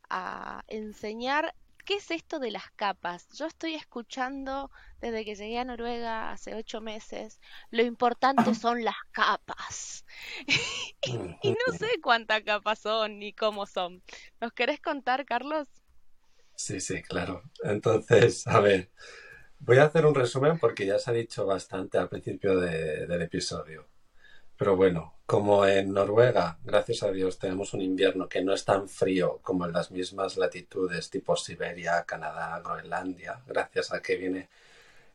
a enseñar ¿qué es esto de las capas? Yo estoy escuchando desde que llegué a Noruega hace ocho meses, lo importante [coughs] son las capas. [laughs] y no sé [laughs] cuántas capas son ni cómo son. ¿Nos querés contar, Carlos? Sí, sí, claro. Entonces, a ver, voy a hacer un resumen porque ya se ha dicho bastante al principio del episodio. Pero bueno, como en Noruega, gracias a Dios, tenemos un invierno que no es tan frío como en las mismas latitudes tipo Siberia, Canadá, Groenlandia, gracias a que viene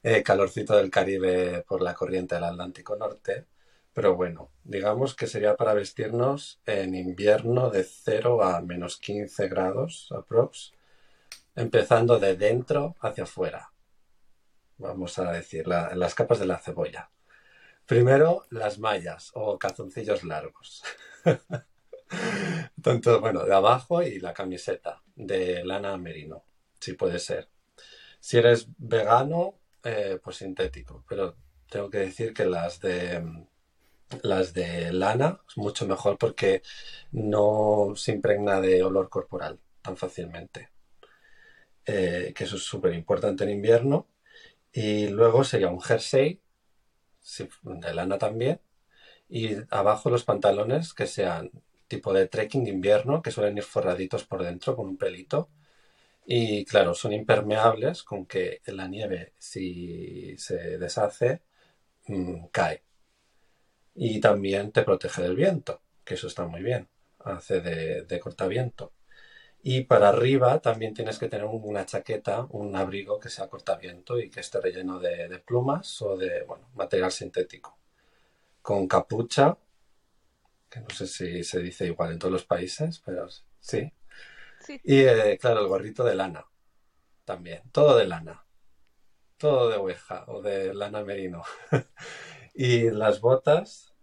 eh, calorcito del Caribe por la corriente del Atlántico Norte. Pero bueno, digamos que sería para vestirnos en invierno de 0 a menos 15 grados aprox, empezando de dentro hacia afuera. Vamos a decir, las capas de la cebolla. Primero, las mallas o calzoncillos largos. [laughs] Tanto, bueno, de abajo y la camiseta de lana merino, si puede ser. Si eres vegano, eh, pues sintético, pero tengo que decir que las de las de lana es mucho mejor porque no se impregna de olor corporal tan fácilmente. Eh, que eso es súper importante en invierno. Y luego sería un jersey de lana también. Y abajo los pantalones que sean tipo de trekking de invierno, que suelen ir forraditos por dentro con un pelito. Y claro, son impermeables con que la nieve, si se deshace, mm, cae. Y también te protege del viento, que eso está muy bien. Hace de, de cortaviento. Y para arriba también tienes que tener una chaqueta, un abrigo que sea cortaviento y que esté relleno de, plumas o de bueno, material sintético. Con capucha, que no sé si se dice igual en todos los países, pero sí. Y eh, claro, el gorrito de lana también, todo de lana. Todo de oveja o de lana merino. [laughs] y las botas,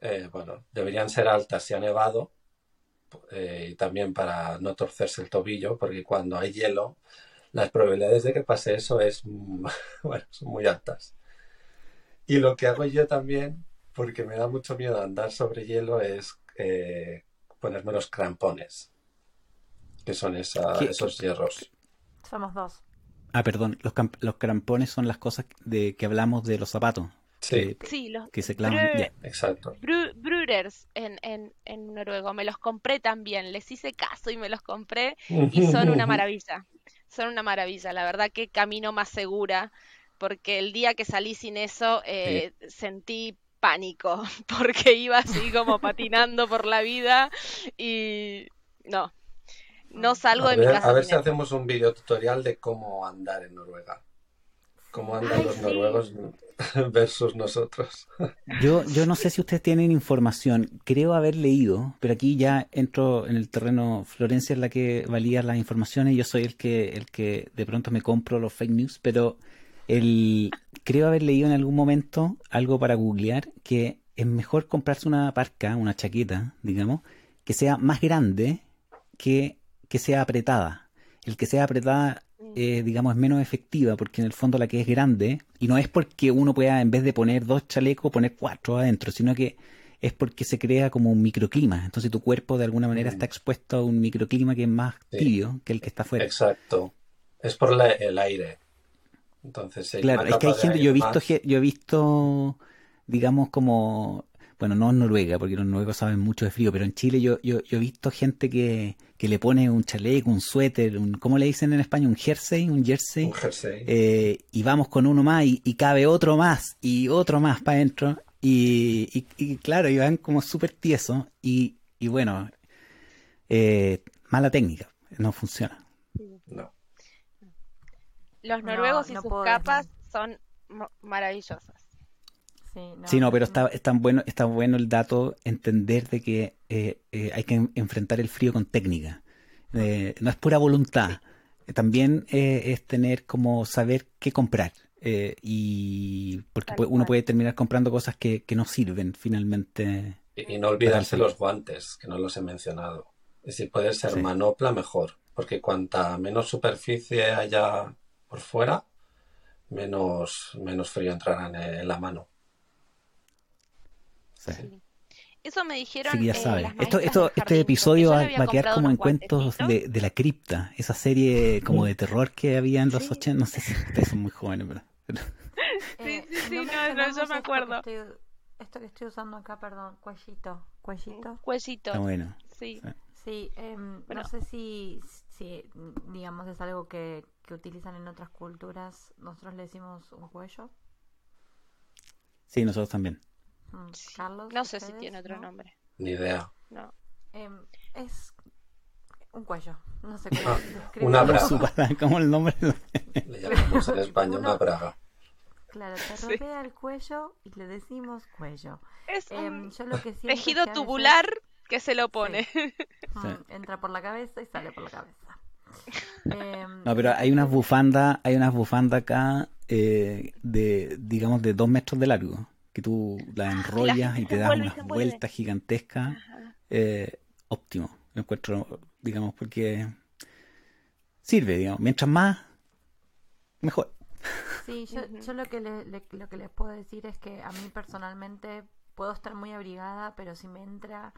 eh, bueno, deberían ser altas si ha nevado eh, y también para no torcerse el tobillo, porque cuando hay hielo, las probabilidades de que pase eso es, [laughs] bueno, son muy altas. Y lo que hago yo también, porque me da mucho miedo andar sobre hielo, es eh, ponerme los crampones, que son esos hierros. Somos dos. Ah, perdón, los, los crampones son las cosas de que hablamos de los zapatos. Sí, sí los que se clavan. Exacto. Bruders en, en, en noruego. Me los compré también. Les hice caso y me los compré y son una [laughs] maravilla. Son una maravilla. La verdad que camino más segura porque el día que salí sin eso eh, sentí pánico [laughs] porque iba así como patinando por la vida y no, no salgo de mi casa. A ver si hacemos un video tutorial de cómo andar en Noruega. Cómo andan los noruegos [laughs] versus nosotros. Yo, yo no sé si ustedes tienen información, creo haber leído, pero aquí ya entro en el terreno, Florencia es la que valía las informaciones, yo soy el que, el que de pronto me compro los fake news, pero el, creo haber leído en algún momento algo para googlear que es mejor comprarse una parca, una chaqueta, digamos, que sea más grande que que sea apretada. El que sea apretada eh, digamos, es menos efectiva, porque en el fondo la que es grande, y no es porque uno pueda, en vez de poner dos chalecos, poner cuatro adentro, sino que es porque se crea como un microclima. Entonces tu cuerpo de alguna manera mm. está expuesto a un microclima que es más tibio que el que está afuera. Exacto. Es por el aire. Entonces, claro, es que hay gente, yo he visto, yo he visto, digamos, como bueno, no en Noruega, porque los noruegos saben mucho de frío, pero en Chile yo, yo, he visto gente que, le pone un chaleco, un suéter, un, ¿cómo le dicen en España? Un jersey, un jersey. Un jersey. Eh, y vamos con uno más y, cabe otro más y otro más para adentro. Y, y, claro, y van como súper tiesos y, y bueno, eh, mala técnica, no funciona. No. Los noruegos y sus capas son maravillosas. Sí, no, pero está, está, bueno, está bueno el dato entender de que eh, eh, hay que enfrentar el frío con técnica. Eh, no es pura voluntad. También es tener como saber qué comprar. y porque uno puede terminar comprando cosas que, no sirven finalmente. Y, no olvidarse los guantes, que no los he mencionado. Y si puede ser manopla, mejor. Porque cuanta menos superficie haya por fuera, menos, menos frío entrará en, la mano. Eso me dijeron. Sí, ya eh, Esto, esto, este episodio va, a quedar como en cuentos de, de, la cripta, esa serie como de terror que había en los 80. No sé si ustedes son muy jóvenes, pero. [laughs] sí, sí, sí, no, no, yo me acuerdo. Esto que, estoy, usando acá, perdón, cuellito. Cuellito. Cuellito. Está bueno. Sí. Sí, em, no sé si, si, digamos, es algo que, que utilizan en otras culturas. Nosotros le decimos un cuello. Sí, nosotros también. Mm, Carlos. No sé si tiene otro nombre. Ni idea. No. Em, es un cuello. No sé cómo ah, Una braga. [laughs] como el nombre. Le llamamos en España una braga. Claro, te rodea el cuello y le decimos cuello. Es em, yo lo que tejido tubular que se lo pone. [laughs] Mm, entra por la cabeza y sale por la cabeza. [laughs] Em, no, pero hay unas bufandas, hay unas bufandas acá eh, de, digamos, de dos metros de largo, que tú las enrollas y, te das unas vueltas gigantescas. Eh, óptimo, lo encuentro, digamos, porque sirve, digamos, mientras más, mejor. Sí, yo, yo lo, que lo que les puedo decir es que a mí personalmente puedo estar muy abrigada, pero si me entra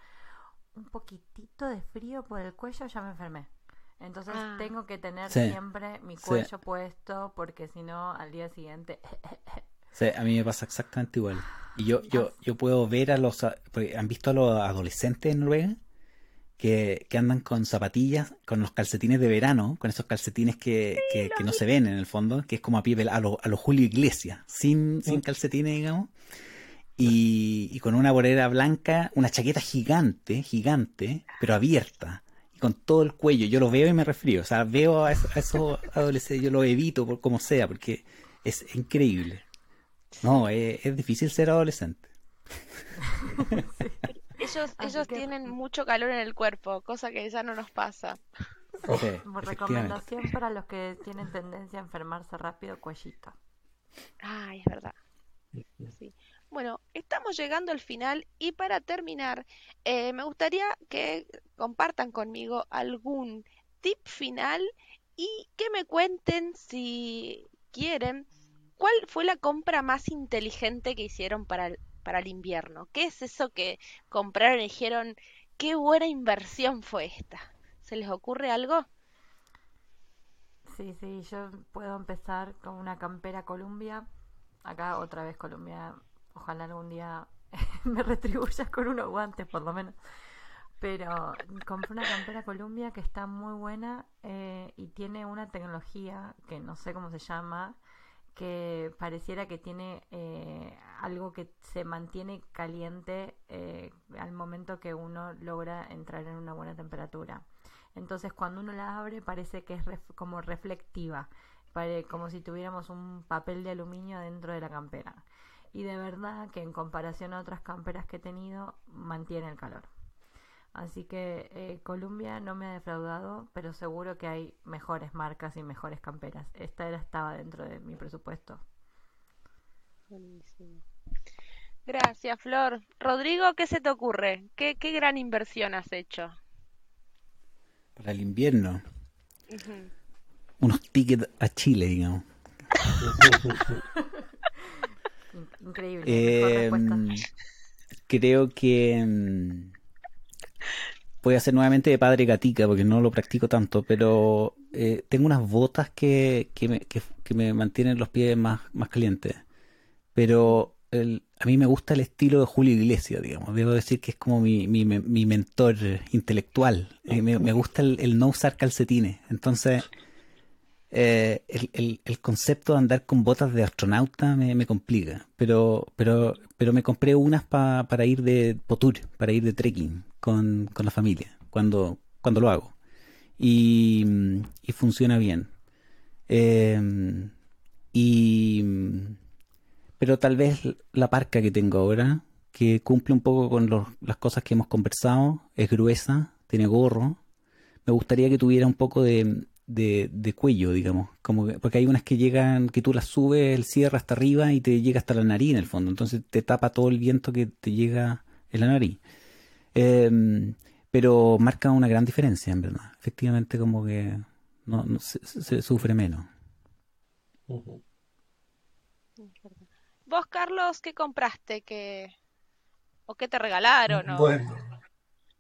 un poquitito de frío por el cuello ya me enfermé. Entonces ah. tengo que tener siempre mi cuello puesto porque si no al día siguiente... [laughs] A mí me pasa exactamente igual. Y yo, yo, yo puedo ver a los... ¿Han visto a los adolescentes en Noruega? Que, que, andan con zapatillas, con los calcetines de verano, con esos calcetines que, que, no se ven en el fondo, que es como a pie a los a Julio Iglesias, sin, sin calcetines, digamos y, con una bolera blanca, una chaqueta gigante, gigante, pero abierta, y con todo el cuello. Yo lo veo y me refrío, o sea, veo a, esos adolescentes, yo lo evito por como sea, porque es increíble. No, es, difícil ser adolescente. [laughs] Ellos, ellos tienen mucho calor en el cuerpo, cosa que ya no nos pasa. Como recomendación para los que tienen tendencia a enfermarse rápido, cuellito. Ay, es verdad. Sí. Bueno, estamos llegando al final y para terminar, eh, me gustaría que compartan conmigo algún tip final y que me cuenten si quieren cuál fue la compra más inteligente que hicieron para el, para el invierno. ¿Qué es eso que compraron y dijeron, qué buena inversión fue esta? ¿Se les ocurre algo? Sí, sí, yo puedo empezar con una campera Columbia. Acá otra vez Columbia Ojalá algún día [laughs] me retribuyas con unos guantes, por lo menos. Pero compré una campera Columbia que está muy buena eh, y tiene una tecnología que no sé cómo se llama, que pareciera que tiene eh, algo que se mantiene caliente eh, al momento que uno logra entrar en una buena temperatura. Entonces cuando uno la abre parece que es como reflectiva, como si tuviéramos un papel de aluminio dentro de la campera y de verdad que en comparación a otras camperas que he tenido mantiene el calor. Así que eh, Columbia no me ha defraudado, pero seguro que hay mejores marcas y mejores camperas. Esta era estaba dentro de mi presupuesto. Buenísimo. Gracias, Flor. Rodrigo, ¿qué se te ocurre? ¿Qué, qué gran inversión has hecho? Para el invierno. Unos tickets a Chile, digamos. [laughs] Increíble. Eh, creo que mm, voy a hacer nuevamente de padre gatica porque no lo practico tanto, pero eh, tengo unas botas que, que, me, que, me mantienen los pies más, más calientes. Pero a mí me gusta el estilo de Julio Iglesias, digamos. Debo decir que es como mi, mi, mi mentor intelectual. Eh, me, me, gusta el, el, no usar calcetines. Entonces, eh, el, el, concepto de andar con botas de astronauta me, me complica, pero, pero, pero me compré unas para ir de potur, para ir de trekking con, con la familia, cuando, cuando lo hago. Y, y funciona bien. Eh, y, pero tal vez la parca que tengo ahora, que cumple un poco con las cosas que hemos conversado, es gruesa, tiene gorro. Me gustaría que tuviera un poco de, de, de, cuello, digamos. Como porque hay unas que llegan, que tú las subes el cierre hasta arriba y te llega hasta la nariz en el fondo. Entonces te tapa todo el viento que te llega en la nariz. Em, pero marca una gran diferencia, en verdad. Efectivamente, como que no, se, sufre menos. Vos, Carlos, ¿qué compraste? ¿Qué... ¿O qué te regalaron? Bueno,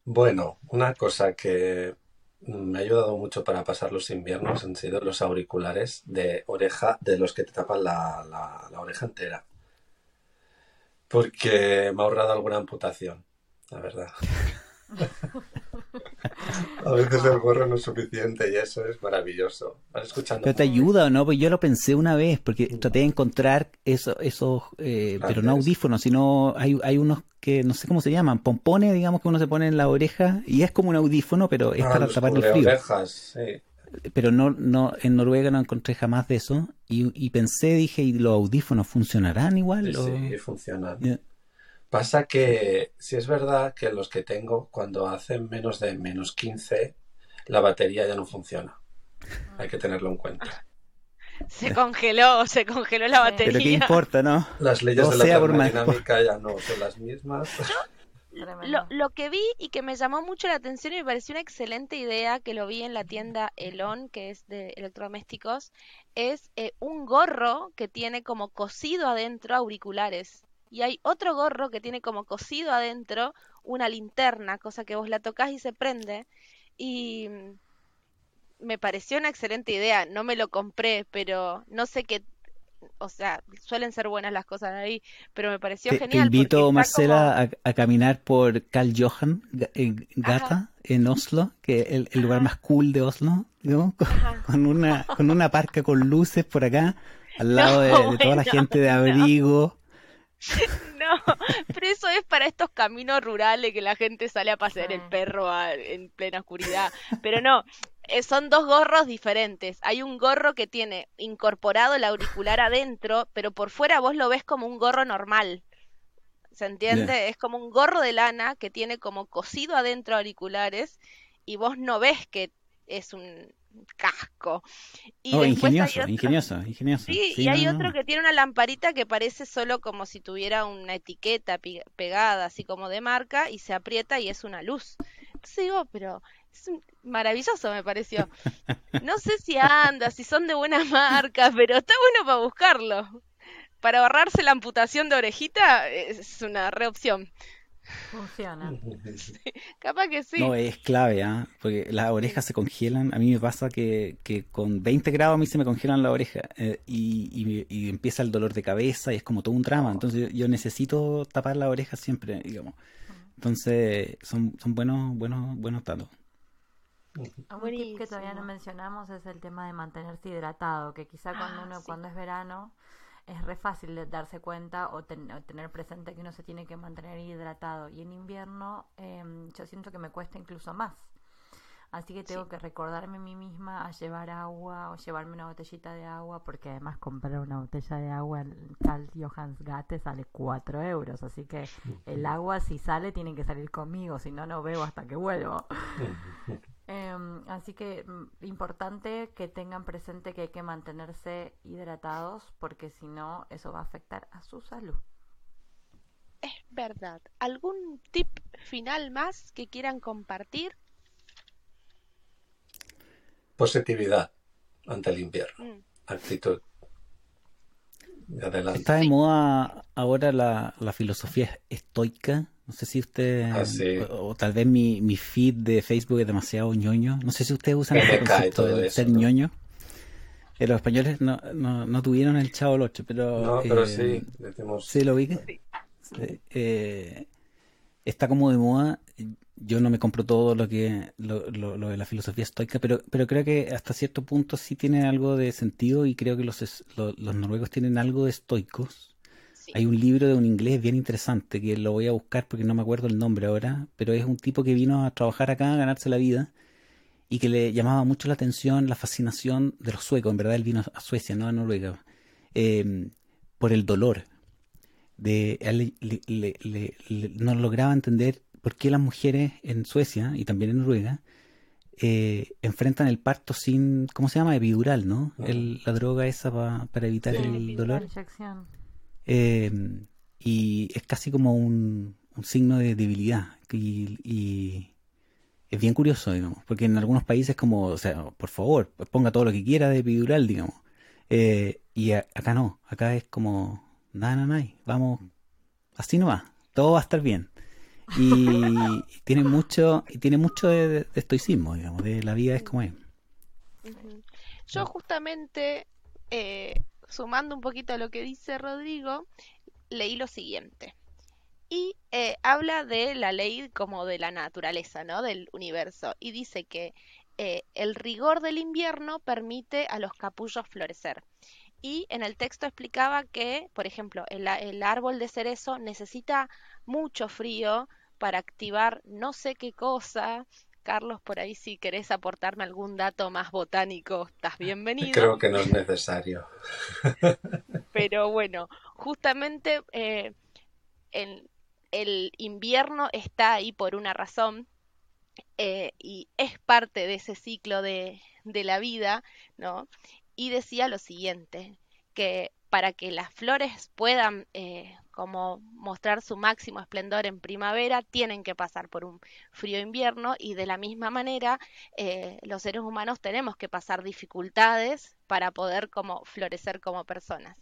bueno, una cosa que me ha ayudado mucho para pasar los inviernos han sido los auriculares de oreja, de los que te tapan la, la oreja entera. Porque me ha ahorrado alguna amputación, la verdad. [laughs] A veces el gorro no es suficiente y eso es maravilloso. escuchando. Pero te ayuda o no, pues yo lo pensé una vez, porque traté de encontrar eso, esos, eh, pero no audífonos, sino hay, hay unos que no sé cómo se llaman, pompones, digamos que uno se pone en la oreja y es como un audífono, pero es ah, para tapar el frío. Pero no, no, en Noruega no encontré jamás de eso y, y pensé, dije, ¿y los audífonos funcionarán igual? Sí, funcionan. Pasa que si es verdad que los que tengo, cuando hacen menos de menos 15, la batería ya no funciona. Hay que tenerlo en cuenta. [laughs] Se congeló, se congeló la batería. Pero qué importa, ¿no? Las leyes de la termodinámica ya no son las mismas. lo, lo, que vi y que me llamó mucho la atención y me pareció una excelente idea, que lo vi en la tienda Elon, que es de electrodomésticos, es eh, un gorro que tiene como cosido adentro auriculares y hay otro gorro que tiene como cosido adentro una linterna, cosa que vos la tocas y se prende. Y me pareció una excelente idea, no me lo compré, pero no sé qué, o sea, suelen ser buenas las cosas de ahí, pero me pareció genial. Te invito, Marcela, a, caminar por Karl Johan Gata en Oslo, que es el, lugar más cool de Oslo, con, una, con una parca con luces por acá, al [laughs] lado de, toda la gente de abrigo. No, [laughs] pero eso es para estos caminos rurales que la gente sale a pasear el perro en plena oscuridad. Pero no, eh, son dos gorros diferentes. Hay un gorro que tiene incorporado el auricular adentro, pero por fuera vos lo ves como un gorro normal. ¿Se entiende? Es como un gorro de lana que tiene como cosido adentro auriculares y vos no ves que es un casco. Y oh, ingenioso, ingenioso, ingenioso. Sí, y hay otro que tiene una lamparita que parece solo como si tuviera una etiqueta pegada, así como de marca, y se aprieta y es una luz. Entonces digo, pero es maravilloso me pareció. [laughs] No sé si anda, si son de buena marca, pero está bueno para buscarlo. Para ahorrarse la amputación de orejita es una reopción. Funciona. [laughs] capaz que sí. No, es clave, ¿ah? Porque las orejas se congelan. A mí me pasa que, que con 20 grados a mí se me congelan las orejas eh, y, y, empieza el dolor de cabeza y es como todo un drama. Entonces yo necesito tapar las orejas siempre, digamos. Entonces son, son buenos, buenos, buenos datos. Un tip que todavía no mencionamos es el tema de mantenerse hidratado, que quizá cuando ah, uno, cuando es verano, es re fácil de darse cuenta o, tener presente que uno se tiene que mantener hidratado. Y en invierno em, yo siento que me cuesta incluso más. Así que tengo que recordarme a mí misma a llevar agua o llevarme una botellita de agua, porque además comprar una botella de agua en Carl Johans Gate sale 4 euros. Así que el agua, si sale, tiene que salir conmigo, si no, no bebo hasta que vuelvo. [laughs] Em, así que mm, importante que tengan presente que hay que mantenerse hidratados porque si no eso va a afectar a su salud. Es verdad. ¿Algún tip final más que quieran compartir? Positividad ante el invierno. Mm. Actitud. Está de moda ahora la, la filosofía estoica no sé si usted, ah, o, tal vez mi, mi, feed de Facebook es demasiado ñoño. No sé si ustedes usan el concepto de ser ñoño. Eh, los españoles no, no, no, tuvieron el Chavo el 8, pero... No, pero sí, eh, decimos... ¿Sí lo vi? Eh, está como de moda. Yo no me compro todo lo que lo, lo, lo, de la filosofía estoica, pero, pero creo que hasta cierto punto sí tiene algo de sentido y creo que los, los noruegos tienen algo de estoicos hay un libro de un inglés bien interesante que lo voy a buscar porque no me acuerdo el nombre ahora, pero es un tipo que vino a trabajar acá, a ganarse la vida y que le llamaba mucho la atención la fascinación de los suecos. En verdad él vino a Suecia, no a Noruega, em, por el dolor. De, él no lograba entender por qué las mujeres en Suecia y también en Noruega eh, enfrentan el parto sin, ¿cómo se llama? Epidural, ¿no? la droga esa para evitar el dolor. Em, y es casi como un, signo de debilidad. Y, es bien curioso, digamos, porque en algunos países como, o sea, por favor, ponga todo lo que quiera de epidural, digamos. Eh, y acá no, acá es como, nada, nada, nada, vamos, así no va, todo va a estar bien. Y, [laughs] tiene mucho, y tiene mucho de, estoicismo, digamos, de la vida es como es. Yo justamente, eh, sumando un poquito a lo que dice Rodrigo, leí lo siguiente y eh, habla de la ley como de la naturaleza, ¿no? Del universo. Y dice que eh, el rigor del invierno permite a los capullos florecer. Y en el texto explicaba que, por ejemplo, el, el árbol de cerezo necesita mucho frío para activar no sé qué cosa, Carlos, por ahí si querés aportarme algún dato más botánico, estás bienvenido. Creo que no es necesario. [laughs] Pero bueno, justamente eh, el invierno está ahí por una razón eh, y es parte de ese ciclo de, de la vida, ¿no? Y decía lo siguiente, que para que las flores puedan eh, como mostrar su máximo esplendor en primavera, tienen que pasar por un frío invierno y de la misma manera eh, los seres humanos tenemos que pasar dificultades para poder como florecer como personas.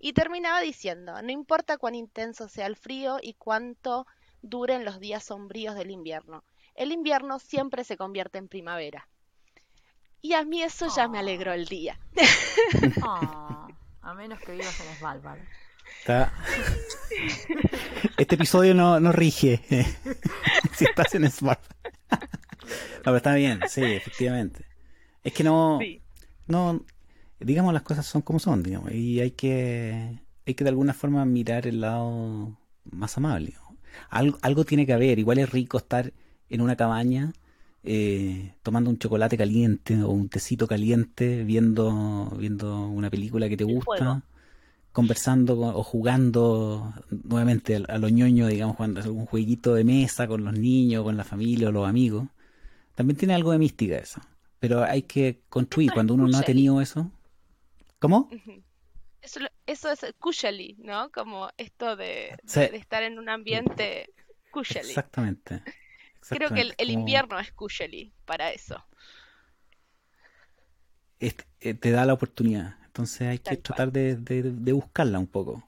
Y terminaba diciendo, no importa cuán intenso sea el frío y cuánto duren los días sombríos del invierno, el invierno siempre se convierte en primavera. Y a mí eso ya me alegró el día. [laughs] Ah, a menos que vivas en Svalbard. Este episodio no, no rige [laughs] si estás en Svalbard. no, pero está bien, sí, efectivamente. Es que no, no, digamos las cosas son como son, digamos, y hay que, hay que de alguna forma mirar el lado más amable. Algo, algo tiene que haber, igual es rico estar en una cabaña eh, tomando un chocolate caliente o un tecito caliente, viendo, viendo una película que te gusta, conversando o jugando nuevamente a, lo ñoño, digamos, cuando algún jueguito de mesa con los niños, con la familia o los amigos. También tiene algo de mística eso. Pero hay que construir. Cuando uno no ha tenido eso, ¿Cómo? Eso, eso es kushali, ¿no? Como esto de, estar en un ambiente kushali. Exactamente. Creo que el, invierno es kushali para eso. Eh, te da la oportunidad. Entonces hay que tratar de, buscarla un poco.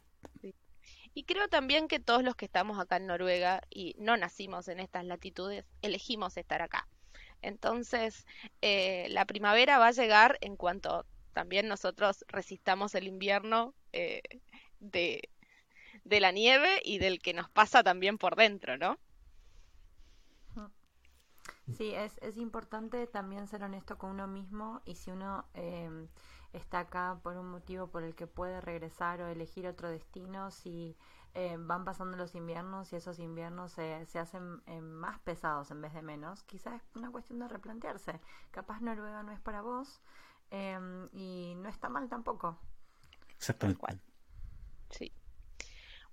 Y creo también que todos los que estamos acá en Noruega y no nacimos en estas latitudes, elegimos estar acá. Entonces, eh, la primavera va a llegar en cuanto también nosotros resistamos el invierno eh, de, la nieve y del que nos pasa también por dentro, ¿no? Sí, es, es importante también ser honesto con uno mismo y si uno em, está acá por un motivo por el que puede regresar o elegir otro destino, si em, van pasando los inviernos y esos inviernos se, se hacen em, más pesados en vez de menos, quizás es una cuestión de replantearse. Capaz Noruega no es para vos, Em, y no está mal tampoco. Exactamente. Sí.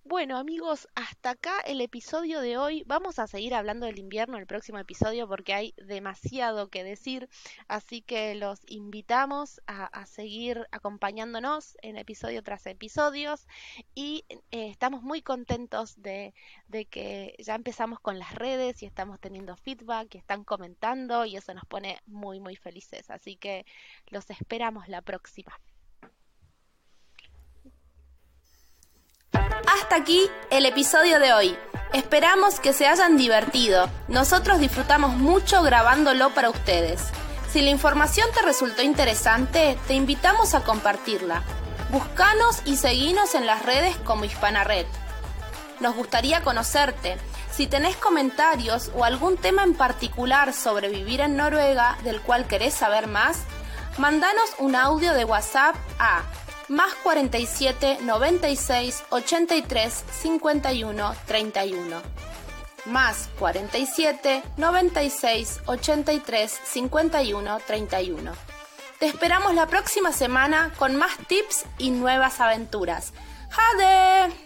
Bueno amigos, hasta acá el episodio de hoy. Vamos a seguir hablando del invierno el próximo episodio porque hay demasiado que decir. Así que los invitamos a, seguir acompañándonos en episodio tras episodios. Y eh, estamos muy contentos de, de, que ya empezamos con las redes y estamos teniendo feedback y están comentando y eso nos pone muy muy felices. Así que los esperamos la próxima. Hasta aquí el episodio de hoy. Esperamos que se hayan divertido. Nosotros disfrutamos mucho grabándolo para ustedes. Si la información te resultó interesante, te invitamos a compartirla. Búscanos y seguinos en las redes como Hispana Red. Nos gustaría conocerte. Si tenés comentarios o algún tema en particular sobre vivir en Noruega del cual querés saber más, mandanos un audio de WhatsApp a más 47 96 83 51 31. Más 47 96 83 51 31. Te esperamos la próxima semana con más tips y nuevas aventuras. ¡Jade!